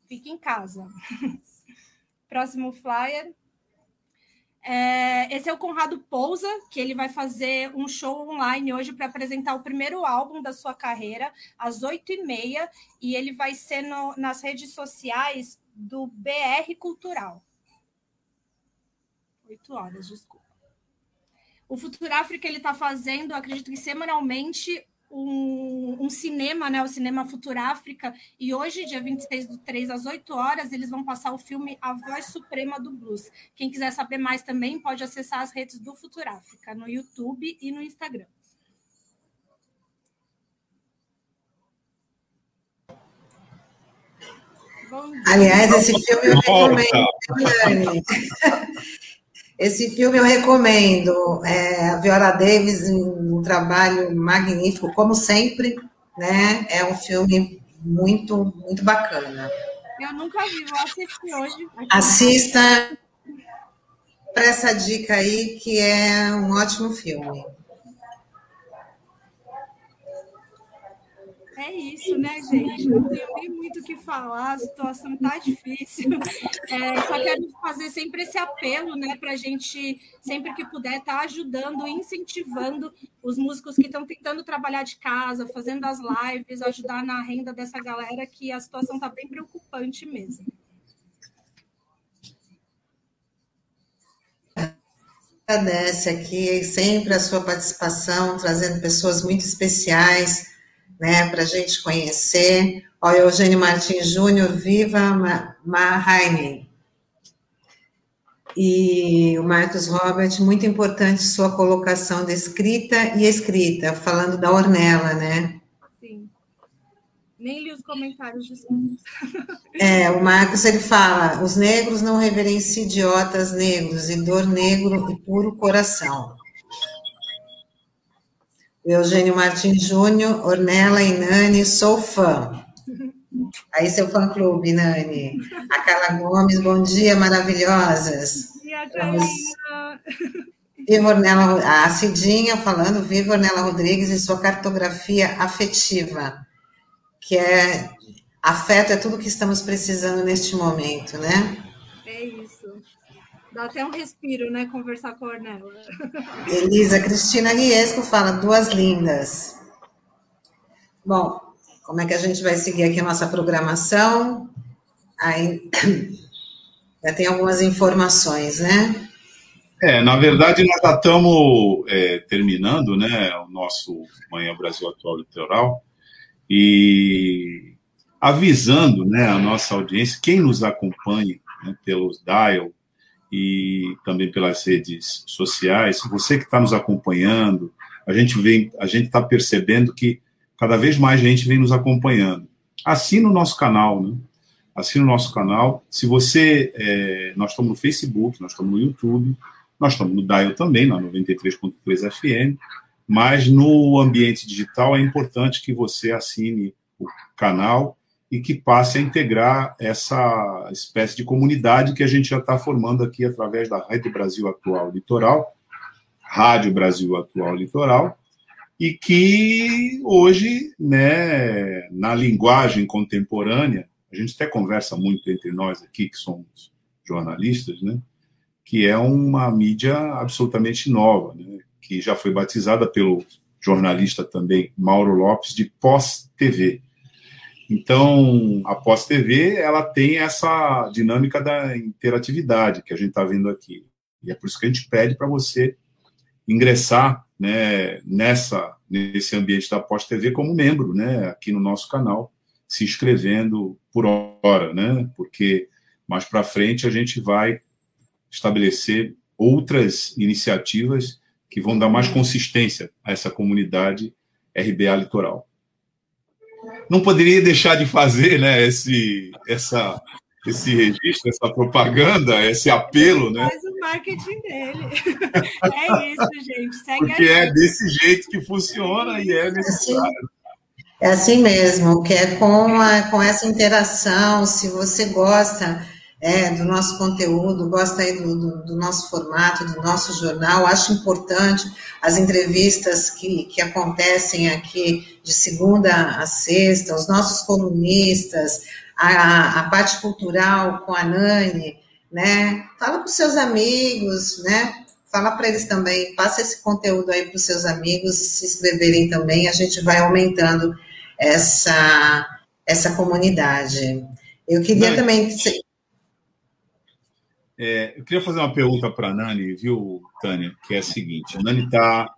Fique em casa. Próximo flyer. É, esse é o Conrado Pousa, que ele vai fazer um show online hoje para apresentar o primeiro álbum da sua carreira, às oito e meia, e ele vai ser no, nas redes sociais do BR Cultural. Oito horas, desculpa. O Futuro África ele está fazendo, acredito que semanalmente, um, um, cinema, né, o Cinema Futuráfrica, e hoje, dia 26 do 3 às 8 horas, eles vão passar o filme A Voz Suprema do Blues. Quem quiser saber mais também pode acessar as redes do Futuráfrica, no YouTube e no Instagram. Aliás, esse filme eu recomendo. Esse filme eu recomendo. É, a Viola Davis, um trabalho magnífico, como sempre, né? É um filme muito, muito bacana. Eu nunca vi, vou assistir hoje. Assista para essa dica aí, que é um ótimo filme. É isso, né, gente? Não tem muito o que falar, a situação tá difícil. É, só quero fazer sempre esse apelo, né, para a gente, sempre que puder, estar tá ajudando, incentivando os músicos que estão tentando trabalhar de casa, fazendo as lives, ajudar na renda dessa galera, que a situação está bem preocupante mesmo. Agradece aqui sempre a sua participação, trazendo pessoas muito especiais né, para a gente conhecer. Ó, Eugênio Martins Júnior, viva Mahaine. E o Marcos Robert, muito importante sua colocação de escrita e escrita, falando da Ornella, né? Sim. Nem li os comentários, desculpa. É, o Marcos, ele fala, os negros não reverenciam idiotas negros, e dor negro e puro coração. Eugênio Martins Júnior, Ornella e Nani, sou fã. Aí seu fã clube, Nani. A Carla Gomes, bom dia, maravilhosas. Bom dia, Vamos... Viva Ornella, a Cidinha falando, viva Ornella Rodrigues e sua cartografia afetiva, que é afeto é tudo que estamos precisando neste momento, né? É isso. Dá até um respiro, né? Conversar com a Ornella. Elisa Cristina Riesco fala, duas lindas. Bom, como é que a gente vai seguir aqui a nossa programação? Aí já tem algumas informações, né? É, na verdade, nós já estamos é, terminando né, o nosso Manhã Brasil Atual Litoral e avisando né, a nossa audiência, quem nos acompanha né, pelos dial, e também pelas redes sociais. Você que está nos acompanhando, a gente vem, a gente está percebendo que cada vez mais gente vem nos acompanhando. Assina o nosso canal, né? Assina o nosso canal. Se você, é, nós estamos no Facebook, nós estamos no YouTube, nós estamos no Dial também, na 93.3 FM, mas no ambiente digital é importante que você assine o canal e que passe a integrar essa espécie de comunidade que a gente já está formando aqui através da Rede Brasil Atual Litoral, Rádio Brasil Atual Litoral, e que hoje, né, na linguagem contemporânea, a gente até conversa muito entre nós aqui, que somos jornalistas, né, que é uma mídia absolutamente nova, né, que já foi batizada pelo jornalista também Mauro Lopes de pós-TV então, a pós-TV, ela tem essa dinâmica da interatividade que a gente está vendo aqui. E é por isso que a gente pede para você ingressar né, nessa, nesse ambiente da pós-TV como membro, né, aqui no nosso canal, se inscrevendo por hora, né, porque mais para frente a gente vai estabelecer outras iniciativas que vão dar mais consistência a essa comunidade RBA litoral. Não poderia deixar de fazer né, esse, essa, esse registro, essa propaganda, esse apelo, né? Faz o marketing dele. É isso, gente. Segue Porque é desse jeito que funciona e é necessário. É assim mesmo, que é com, a, com essa interação, se você gosta é, do nosso conteúdo, gosta aí do, do, do, nosso formato, do nosso jornal, acho importante as entrevistas que, que acontecem aqui de segunda a sexta, os nossos colunistas, a, a parte cultural com a Nani, né? Fala para os seus amigos, né? Fala para eles também, passa esse conteúdo aí para os seus amigos, se inscreverem também, a gente vai aumentando essa, essa comunidade. Eu queria também. É, eu queria fazer uma pergunta para a Nani, viu, Tânia? Que é a seguinte: a Nani está.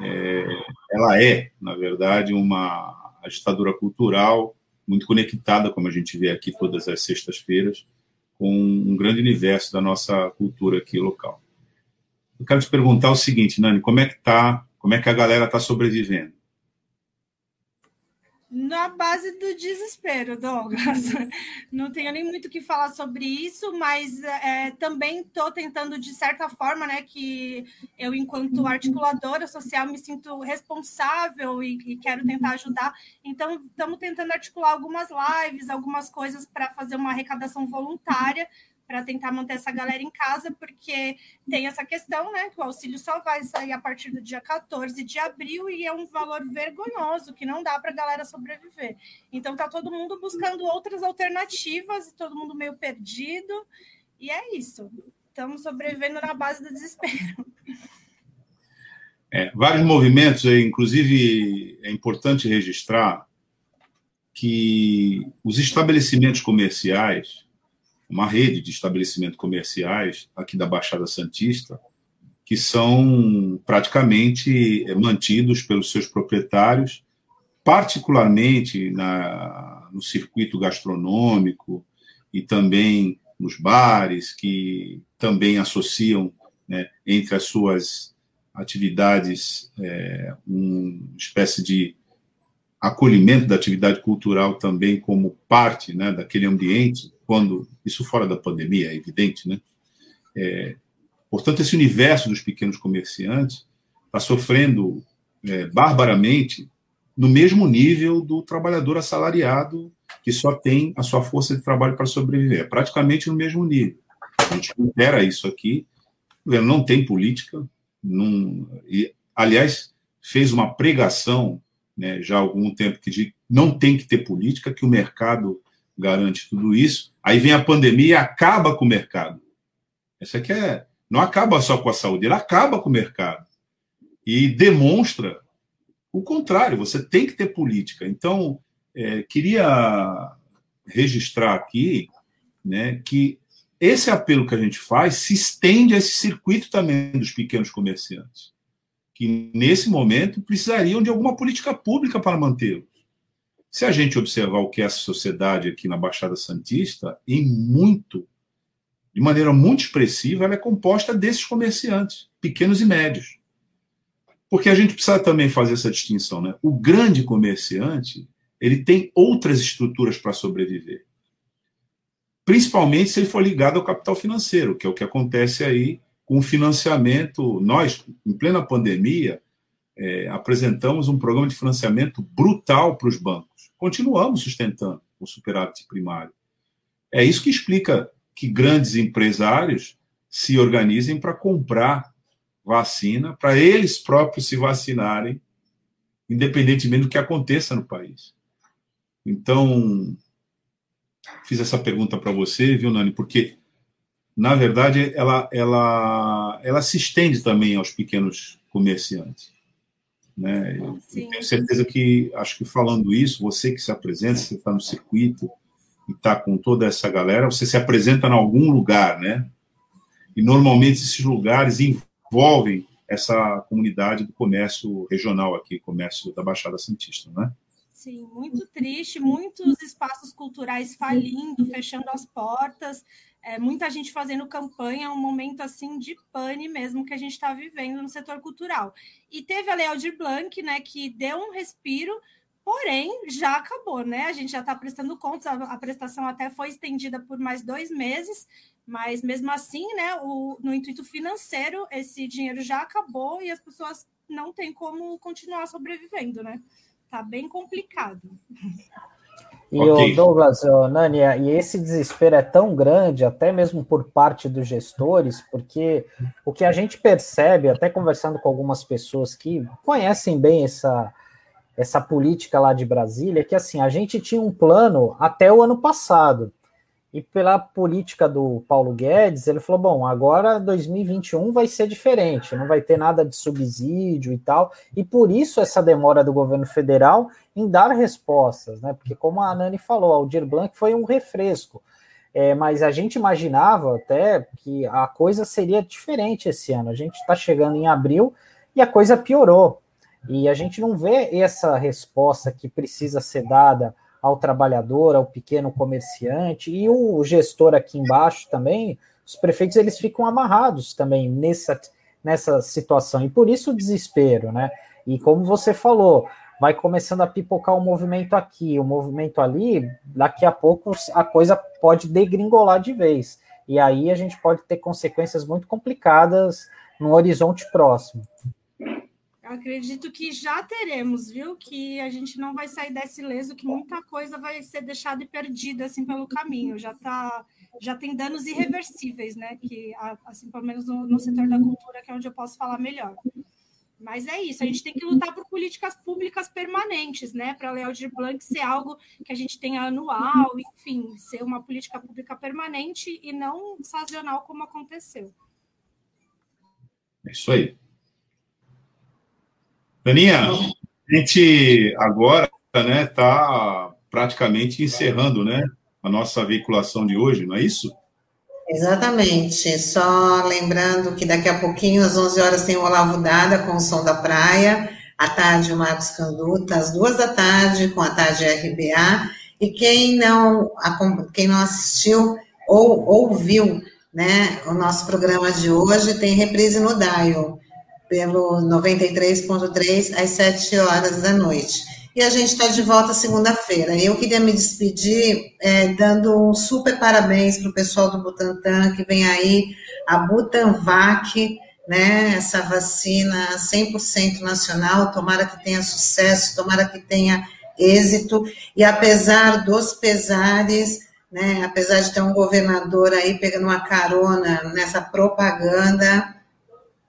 É, ela é, na verdade, uma agitadora cultural muito conectada, como a gente vê aqui todas as sextas-feiras, com um grande universo da nossa cultura aqui local. Eu quero te perguntar o seguinte, Nani, como é que tá, como é que a galera está sobrevivendo? Na base do desespero, Douglas. Não tenho nem muito o que falar sobre isso, mas é, também estou tentando, de certa forma, né, que eu, enquanto articuladora social, me sinto responsável e, e quero tentar ajudar. Então, estamos tentando articular algumas lives, algumas coisas para fazer uma arrecadação voluntária para tentar manter essa galera em casa, porque tem essa questão, né, que o auxílio só vai sair a partir do dia 14 de abril e é um valor vergonhoso que não dá para a galera sobreviver. Então tá todo mundo buscando outras alternativas, todo mundo meio perdido, e é isso. Estamos sobrevivendo na base do desespero. É, vários movimentos, inclusive é importante registrar que os estabelecimentos comerciais uma rede de estabelecimentos comerciais aqui da Baixada Santista, que são praticamente eh, mantidos pelos seus proprietários, particularmente na, no circuito gastronômico e também nos bares, que também associam né, entre as suas atividades é, uma espécie de acolhimento da atividade cultural também como parte né, daquele ambiente quando isso fora da pandemia, é evidente, né? É, portanto, esse universo dos pequenos comerciantes está sofrendo é, barbaramente no mesmo nível do trabalhador assalariado que só tem a sua força de trabalho para sobreviver, é praticamente no mesmo nível. A gente compara isso aqui, não tem política, não, e, aliás, fez uma pregação né, já há algum tempo que não tem que ter política, que o mercado garante tudo isso. Aí vem a pandemia e acaba com o mercado. Essa aqui é. Não acaba só com a saúde, ele acaba com o mercado. E demonstra o contrário, você tem que ter política. Então, é, queria registrar aqui né, que esse apelo que a gente faz se estende a esse circuito também dos pequenos comerciantes, que nesse momento precisariam de alguma política pública para mantê-los. Se a gente observar o que é essa sociedade aqui na Baixada Santista, em muito, de maneira muito expressiva, ela é composta desses comerciantes, pequenos e médios. Porque a gente precisa também fazer essa distinção, né? O grande comerciante, ele tem outras estruturas para sobreviver. Principalmente se ele for ligado ao capital financeiro, que é o que acontece aí com o financiamento. Nós, em plena pandemia, é, apresentamos um programa de financiamento brutal para os bancos continuamos sustentando o superávit primário. É isso que explica que grandes empresários se organizem para comprar vacina, para eles próprios se vacinarem, independentemente do que aconteça no país. Então, fiz essa pergunta para você, viu, Nani? Porque, na verdade, ela, ela, ela se estende também aos pequenos comerciantes. Né? Eu tenho certeza que, acho que falando isso, você que se apresenta, você está no circuito e está com toda essa galera, você se apresenta em algum lugar, né? E normalmente esses lugares envolvem essa comunidade do comércio regional aqui, comércio da Baixada Santista, né? Sim, muito triste, muitos espaços culturais falindo, fechando as portas, é, muita gente fazendo campanha, um momento assim de pane mesmo que a gente está vivendo no setor cultural. E teve a Lei Aldir Blanc, né, que deu um respiro, porém já acabou, né? A gente já está prestando contas, a, a, prestação até foi estendida por mais dois meses, mas mesmo assim, né, o, no intuito financeiro, esse dinheiro já acabou e as pessoas não têm como continuar sobrevivendo, né? Tá bem complicado. E okay. o Douglas, o Nania, e esse desespero é tão grande, até mesmo por parte dos gestores, porque o que a gente percebe, até conversando com algumas pessoas que conhecem bem essa, essa política lá de Brasília, é que assim, a gente tinha um plano até o ano passado. E pela política do Paulo Guedes, ele falou: bom, agora 2021 vai ser diferente, não vai ter nada de subsídio e tal. E por isso essa demora do governo federal em dar respostas, né? Porque, como a Nani falou, Aldir Blanc foi um refresco. É, mas a gente imaginava até que a coisa seria diferente esse ano. A gente está chegando em abril e a coisa piorou. E a gente não vê essa resposta que precisa ser dada ao trabalhador, ao pequeno comerciante e o gestor aqui embaixo também, os prefeitos eles ficam amarrados também nessa, nessa situação e por isso o desespero, né? E como você falou, vai começando a pipocar o um movimento aqui, o um movimento ali, daqui a pouco a coisa pode degringolar de vez. E aí a gente pode ter consequências muito complicadas no horizonte próximo acredito que já teremos, viu? Que a gente não vai sair desse leso, que muita coisa vai ser deixada e perdida assim pelo caminho. Já tá, já tem danos irreversíveis, né? Que assim, pelo menos no, no setor da cultura, que é onde eu posso falar melhor. Mas é isso, a gente tem que lutar por políticas públicas permanentes, né? Para a Lei Aldir Blanc ser algo que a gente tenha anual, enfim, ser uma política pública permanente e não sazonal como aconteceu. É isso aí. Daninha, a gente agora né, está praticamente encerrando né, a nossa veiculação de hoje, não é isso? Exatamente. Só lembrando que daqui a pouquinho, às 11 horas, tem o Olavo Dada com o Som da Praia. À tarde, o Marcos Canduta. Às duas da tarde, com a tarde RBA. E quem não, quem não assistiu ou ouviu né, o nosso programa de hoje, tem reprise no Dial pelo 93.3 às 7 horas da noite. E a gente está de volta segunda-feira. Eu queria me despedir é, dando um super parabéns para o pessoal do Butantan, que vem aí, a Butanvac, né, essa vacina 100% nacional, tomara que tenha sucesso, tomara que tenha êxito, e apesar dos pesares, né, apesar de ter um governador aí pegando uma carona nessa propaganda,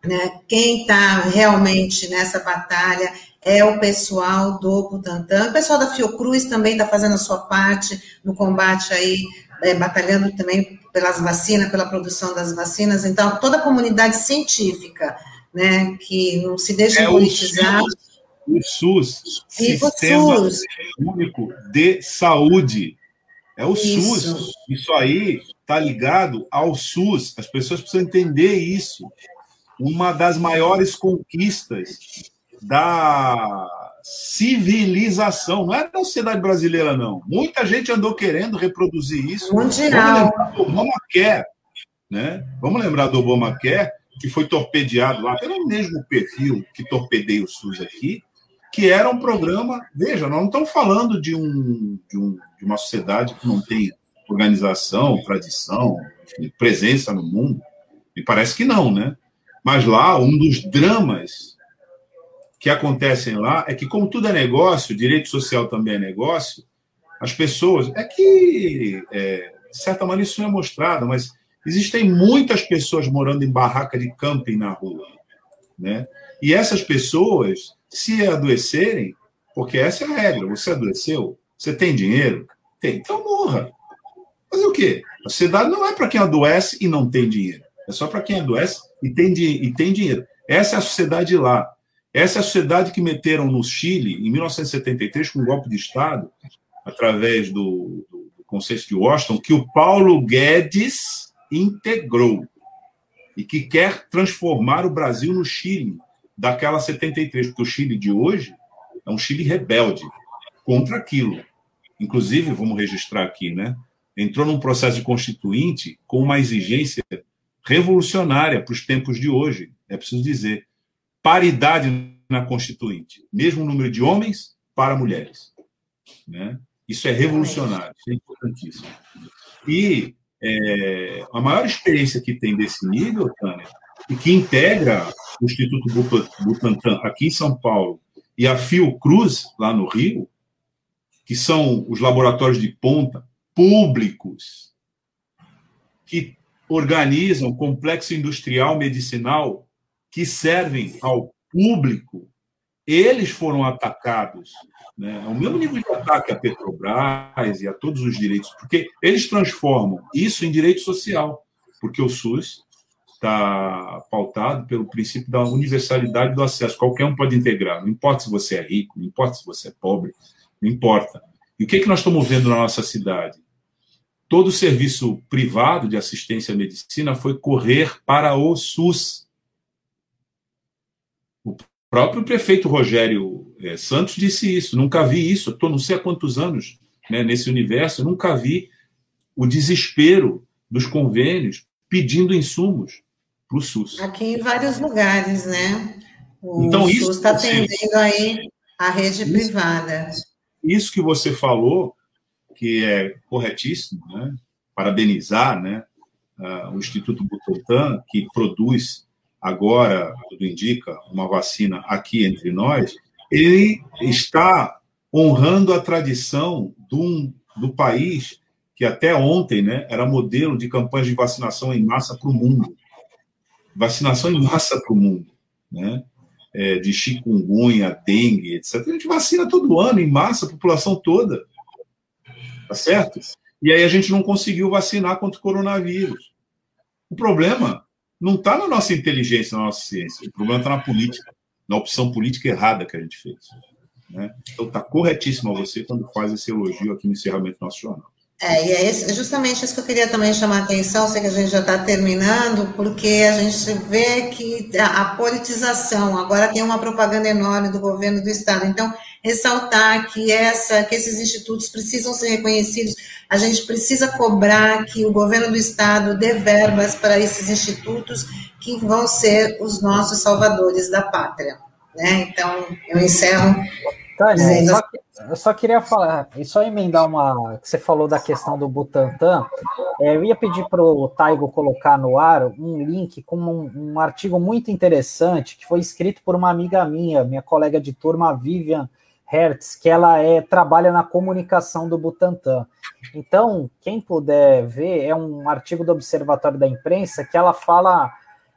né? Quem está realmente nessa batalha é o pessoal do Butantan. O pessoal da Fiocruz também está fazendo a sua parte no combate aí, é, batalhando também pelas vacinas, pela produção das vacinas. Então, toda a comunidade científica, né, que não se deixa é politizar. O SUS, o Sistema SUS. Único de Saúde. É o isso. SUS. Isso aí está ligado ao SUS. As pessoas precisam entender isso uma das maiores conquistas da civilização, não é da sociedade brasileira, não. Muita gente andou querendo reproduzir isso. Mundial. Vamos lembrar do Obamacare, né? Vamos lembrar do Obamacare, que foi torpedeado lá pelo mesmo perfil que torpedeia o SUS aqui, que era um programa. Veja, nós não estamos falando de, um, de, um, de uma sociedade que não tem organização, tradição, enfim, presença no mundo. Me parece que não, né? Mas lá, um dos dramas que acontecem lá é que, como tudo é negócio, direito social também é negócio, as pessoas. É que, é, de certa maneira, isso não é mostrado, mas existem muitas pessoas morando em barraca de camping na rua. Né? E essas pessoas, se adoecerem, porque essa é a regra, você adoeceu, você tem dinheiro? Tem, então morra. Fazer o quê? A sociedade não é para quem adoece e não tem dinheiro. É só para quem adoece e tem, e tem dinheiro. Essa é a sociedade lá. Essa é a sociedade que meteram no Chile, em 1973, com um golpe de Estado, através do, do, do Conselho de Washington, que o Paulo Guedes integrou e que quer transformar o Brasil no Chile daquela 73, porque o Chile de hoje é um Chile rebelde. contra aquilo. Inclusive, vamos registrar aqui, né? Entrou num processo de constituinte com uma exigência revolucionária para os tempos de hoje, é preciso dizer. Paridade na constituinte, mesmo número de homens para mulheres. Né? Isso é revolucionário, isso é importantíssimo. E é, a maior experiência que tem desse nível, Tânia, e que integra o Instituto Butantan aqui em São Paulo e a Fiocruz, lá no Rio, que são os laboratórios de ponta públicos que organizam complexo industrial medicinal que servem ao público, eles foram atacados. Né? É o mesmo nível de ataque à Petrobras e a todos os direitos, porque eles transformam isso em direito social, porque o SUS está pautado pelo princípio da universalidade do acesso. Qualquer um pode integrar, não importa se você é rico, não importa se você é pobre, não importa. E o que, é que nós estamos vendo na nossa cidade? Todo o serviço privado de assistência à medicina foi correr para o SUS. O próprio prefeito Rogério é, Santos disse isso. Nunca vi isso. Estou não sei há quantos anos né, nesse universo, nunca vi o desespero dos convênios pedindo insumos para o SUS. Aqui em vários lugares, né? O então, SUS está atendendo aí a rede isso, privada. Isso que você falou, que é corretíssimo, né? Parabenizar, né? Uh, o Instituto Butantan, que produz agora, tudo indica, uma vacina aqui entre nós, ele está honrando a tradição do, do país que até ontem né, era modelo de campanhas de vacinação em massa para o mundo vacinação em massa para o mundo, né? É, de chikungunya, dengue, etc. A gente vacina todo ano, em massa, a população toda. Tá certo? E aí a gente não conseguiu vacinar contra o coronavírus. O problema não está na nossa inteligência, na nossa ciência. O problema está na política, na opção política errada que a gente fez. Né? Então está corretíssimo a você quando faz esse elogio aqui no encerramento jornal. É, e é esse, justamente isso que eu queria também chamar a atenção, sei que a gente já está terminando, porque a gente vê que a, a, politização, agora tem uma propaganda enorme do governo do Estado, então, ressaltar que, essa, que esses institutos precisam ser reconhecidos, a gente precisa cobrar que o governo do Estado dê verbas para esses institutos que vão ser os nossos salvadores da pátria. Né? Então, eu encerro dizendo... só, eu só queria falar, e só emendar uma. que você falou da questão do Butantan. É, eu ia pedir para o Taigo colocar no ar um link com um, um, artigo muito interessante que foi escrito por uma amiga minha, minha colega de turma, Vivian Hertz, que ela é, trabalha na comunicação do Butantan. Então, quem puder ver, é um artigo do Observatório da Imprensa que ela fala.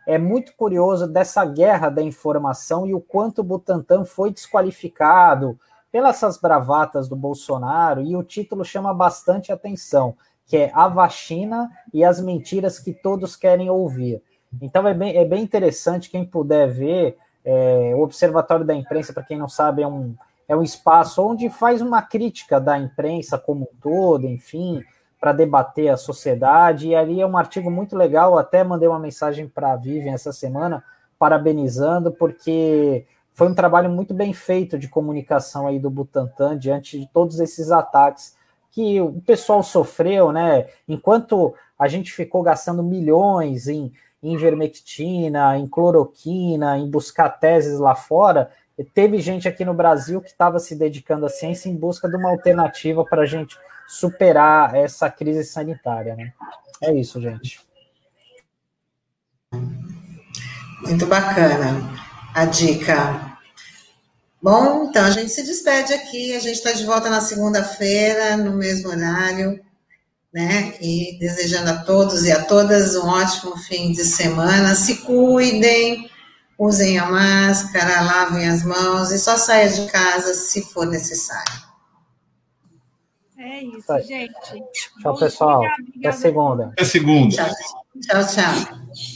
É muito curioso dessa guerra da informação e o quanto o Butantan foi desqualificado, pelas bravatas do Bolsonaro, e o título chama bastante atenção, que é A Vacina e as Mentiras que Todos Querem Ouvir. Então é bem, é bem interessante, quem puder ver, é, o Observatório da Imprensa, para quem não sabe, é um, é um espaço onde faz uma crítica da imprensa como um todo, enfim, para debater a sociedade, e ali é um artigo muito legal, até mandei uma mensagem para a Vivian essa semana, parabenizando, porque foi um trabalho muito bem feito de comunicação aí do Butantan diante de todos esses ataques que o pessoal sofreu, né? Enquanto a gente ficou gastando milhões em, em vermectina, em cloroquina, em buscar teses lá fora, teve gente aqui no Brasil que estava se dedicando à ciência em busca de uma alternativa para a gente superar essa crise sanitária, né? É isso, gente. Muito bacana a dica. Bom, então a gente se despede aqui. A gente está de volta na segunda-feira, no mesmo horário, né? E desejando a todos e a todas um ótimo fim de semana. Se cuidem, usem a máscara, lavem as mãos e só saia de casa se for necessário. É isso, gente. Tchau, Bom, pessoal. Até segunda. Até segunda. Tchau, tchau. tchau.